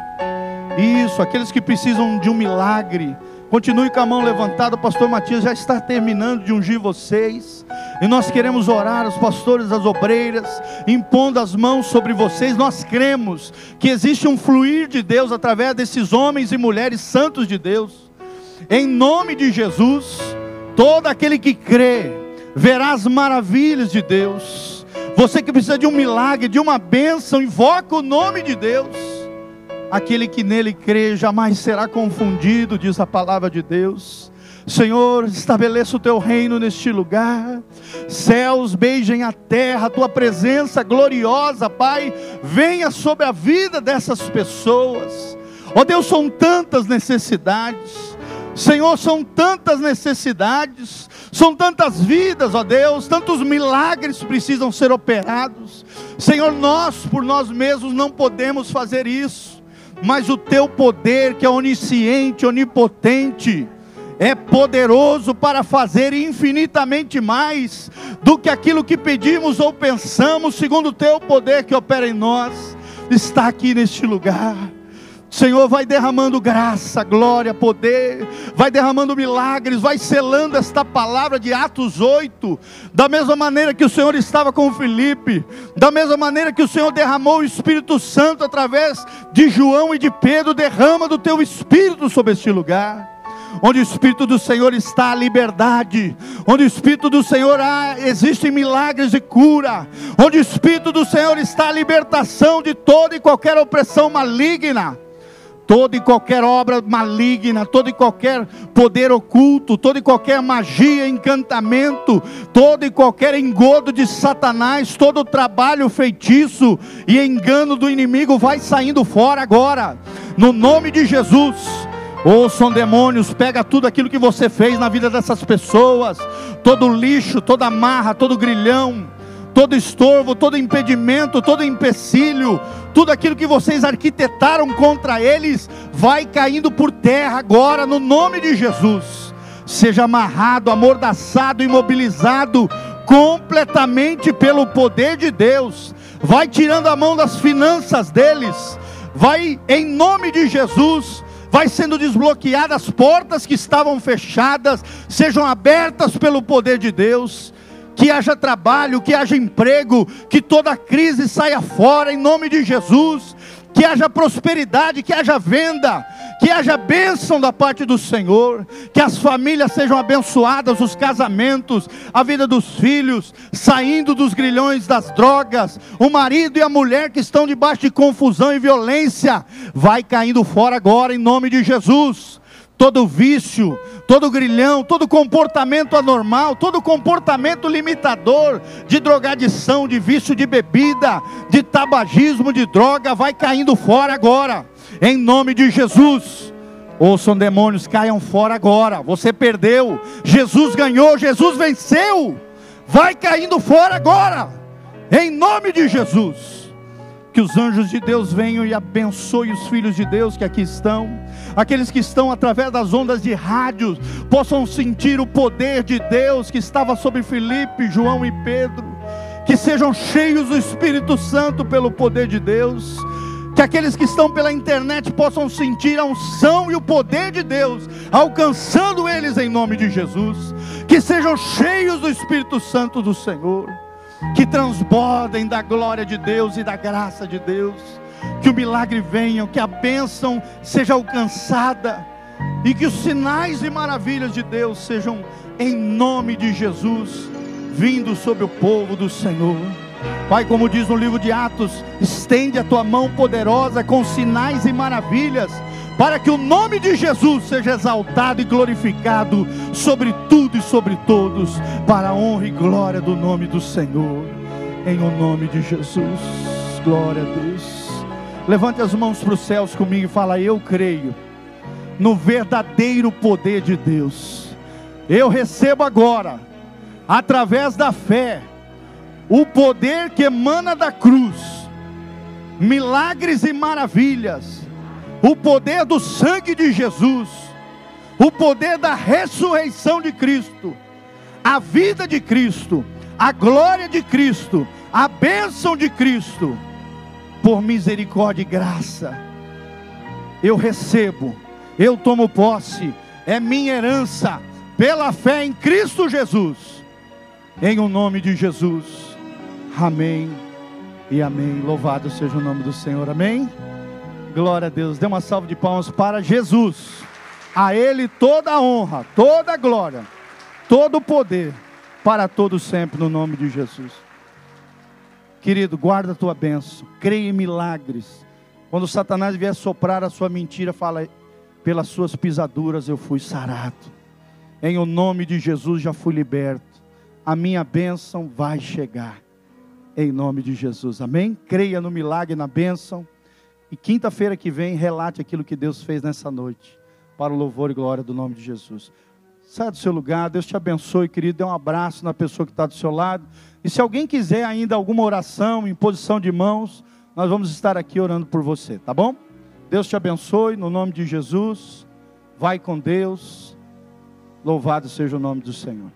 Isso, aqueles que precisam de um milagre, continue com a mão levantada. O pastor Matias já está terminando de ungir vocês. E nós queremos orar, os pastores, as obreiras, impondo as mãos sobre vocês. Nós cremos que existe um fluir de Deus através desses homens e mulheres santos de Deus. Em nome de Jesus, todo aquele que crê, verá as maravilhas de Deus. Você que precisa de um milagre, de uma bênção, invoca o nome de Deus. Aquele que nele crê jamais será confundido, diz a palavra de Deus. Senhor, estabeleça o teu reino neste lugar. Céus beijem a terra, a tua presença gloriosa, Pai, venha sobre a vida dessas pessoas. Ó oh, Deus, são tantas necessidades. Senhor, são tantas necessidades. São tantas vidas, ó Deus, tantos milagres precisam ser operados. Senhor, nós por nós mesmos não podemos fazer isso, mas o teu poder, que é onisciente, onipotente, é poderoso para fazer infinitamente mais do que aquilo que pedimos ou pensamos, segundo o teu poder que opera em nós, está aqui neste lugar. Senhor, vai derramando graça, glória, poder, vai derramando milagres, vai selando esta palavra de Atos 8, da mesma maneira que o Senhor estava com Felipe, da mesma maneira que o Senhor derramou o Espírito Santo através de João e de Pedro, derrama do teu Espírito sobre este lugar. Onde o Espírito do Senhor está a liberdade, onde o Espírito do Senhor há, existem milagres de cura, onde o Espírito do Senhor está a libertação de toda e qualquer opressão maligna toda e qualquer obra maligna, todo e qualquer poder oculto, toda e qualquer magia, encantamento, todo e qualquer engodo de Satanás, todo o trabalho feitiço e engano do inimigo vai saindo fora agora, no nome de Jesus. Ouçam demônios, pega tudo aquilo que você fez na vida dessas pessoas, todo lixo, toda marra, todo grilhão, todo estorvo, todo impedimento, todo empecilho, tudo aquilo que vocês arquitetaram contra eles, vai caindo por terra agora, no nome de Jesus. Seja amarrado, amordaçado, imobilizado completamente pelo poder de Deus. Vai tirando a mão das finanças deles, vai em nome de Jesus vai sendo desbloqueadas as portas que estavam fechadas, sejam abertas pelo poder de Deus que haja trabalho, que haja emprego, que toda crise saia fora em nome de Jesus, que haja prosperidade, que haja venda, que haja bênção da parte do Senhor, que as famílias sejam abençoadas, os casamentos, a vida dos filhos, saindo dos grilhões das drogas, o marido e a mulher que estão debaixo de confusão e violência, vai caindo fora agora em nome de Jesus todo vício, todo grilhão, todo comportamento anormal, todo comportamento limitador de drogadição, de vício de bebida, de tabagismo, de droga, vai caindo fora agora, em nome de Jesus. Ouçam demônios, caiam fora agora. Você perdeu, Jesus ganhou, Jesus venceu. Vai caindo fora agora, em nome de Jesus. Que os anjos de Deus venham e abençoem os filhos de Deus que aqui estão. Aqueles que estão através das ondas de rádio possam sentir o poder de Deus que estava sobre Felipe, João e Pedro. Que sejam cheios do Espírito Santo pelo poder de Deus. Que aqueles que estão pela internet possam sentir a unção e o poder de Deus, alcançando eles em nome de Jesus. Que sejam cheios do Espírito Santo do Senhor que transbordem da glória de Deus e da graça de Deus, que o milagre venha, que a bênção seja alcançada e que os sinais e maravilhas de Deus sejam em nome de Jesus vindo sobre o povo do Senhor. Pai, como diz no livro de Atos, estende a tua mão poderosa com sinais e maravilhas para que o nome de Jesus seja exaltado e glorificado sobre tudo e sobre todos, para a honra e glória do nome do Senhor, em o nome de Jesus. Glória a Deus. Levante as mãos para os céus comigo e fala: Eu creio no verdadeiro poder de Deus. Eu recebo agora, através da fé, o poder que emana da cruz, milagres e maravilhas o poder do sangue de Jesus, o poder da ressurreição de Cristo, a vida de Cristo, a glória de Cristo, a bênção de Cristo, por misericórdia e graça, eu recebo, eu tomo posse, é minha herança, pela fé em Cristo Jesus, em o nome de Jesus, amém e amém. Louvado seja o nome do Senhor, amém. Glória a Deus. Dê uma salva de palmas para Jesus. A Ele toda a honra, toda a glória, todo o poder, para todos sempre, no nome de Jesus. Querido, guarda a tua bênção, creia em milagres. Quando Satanás vier soprar a sua mentira, fala: pelas suas pisaduras eu fui sarado. Em o nome de Jesus já fui liberto. A minha bênção vai chegar. Em nome de Jesus. Amém? Creia no milagre, na bênção. E quinta-feira que vem, relate aquilo que Deus fez nessa noite, para o louvor e glória do nome de Jesus. Sai do seu lugar, Deus te abençoe, querido. Dê um abraço na pessoa que está do seu lado. E se alguém quiser ainda alguma oração, em posição de mãos, nós vamos estar aqui orando por você, tá bom? Deus te abençoe, no nome de Jesus. Vai com Deus. Louvado seja o nome do Senhor.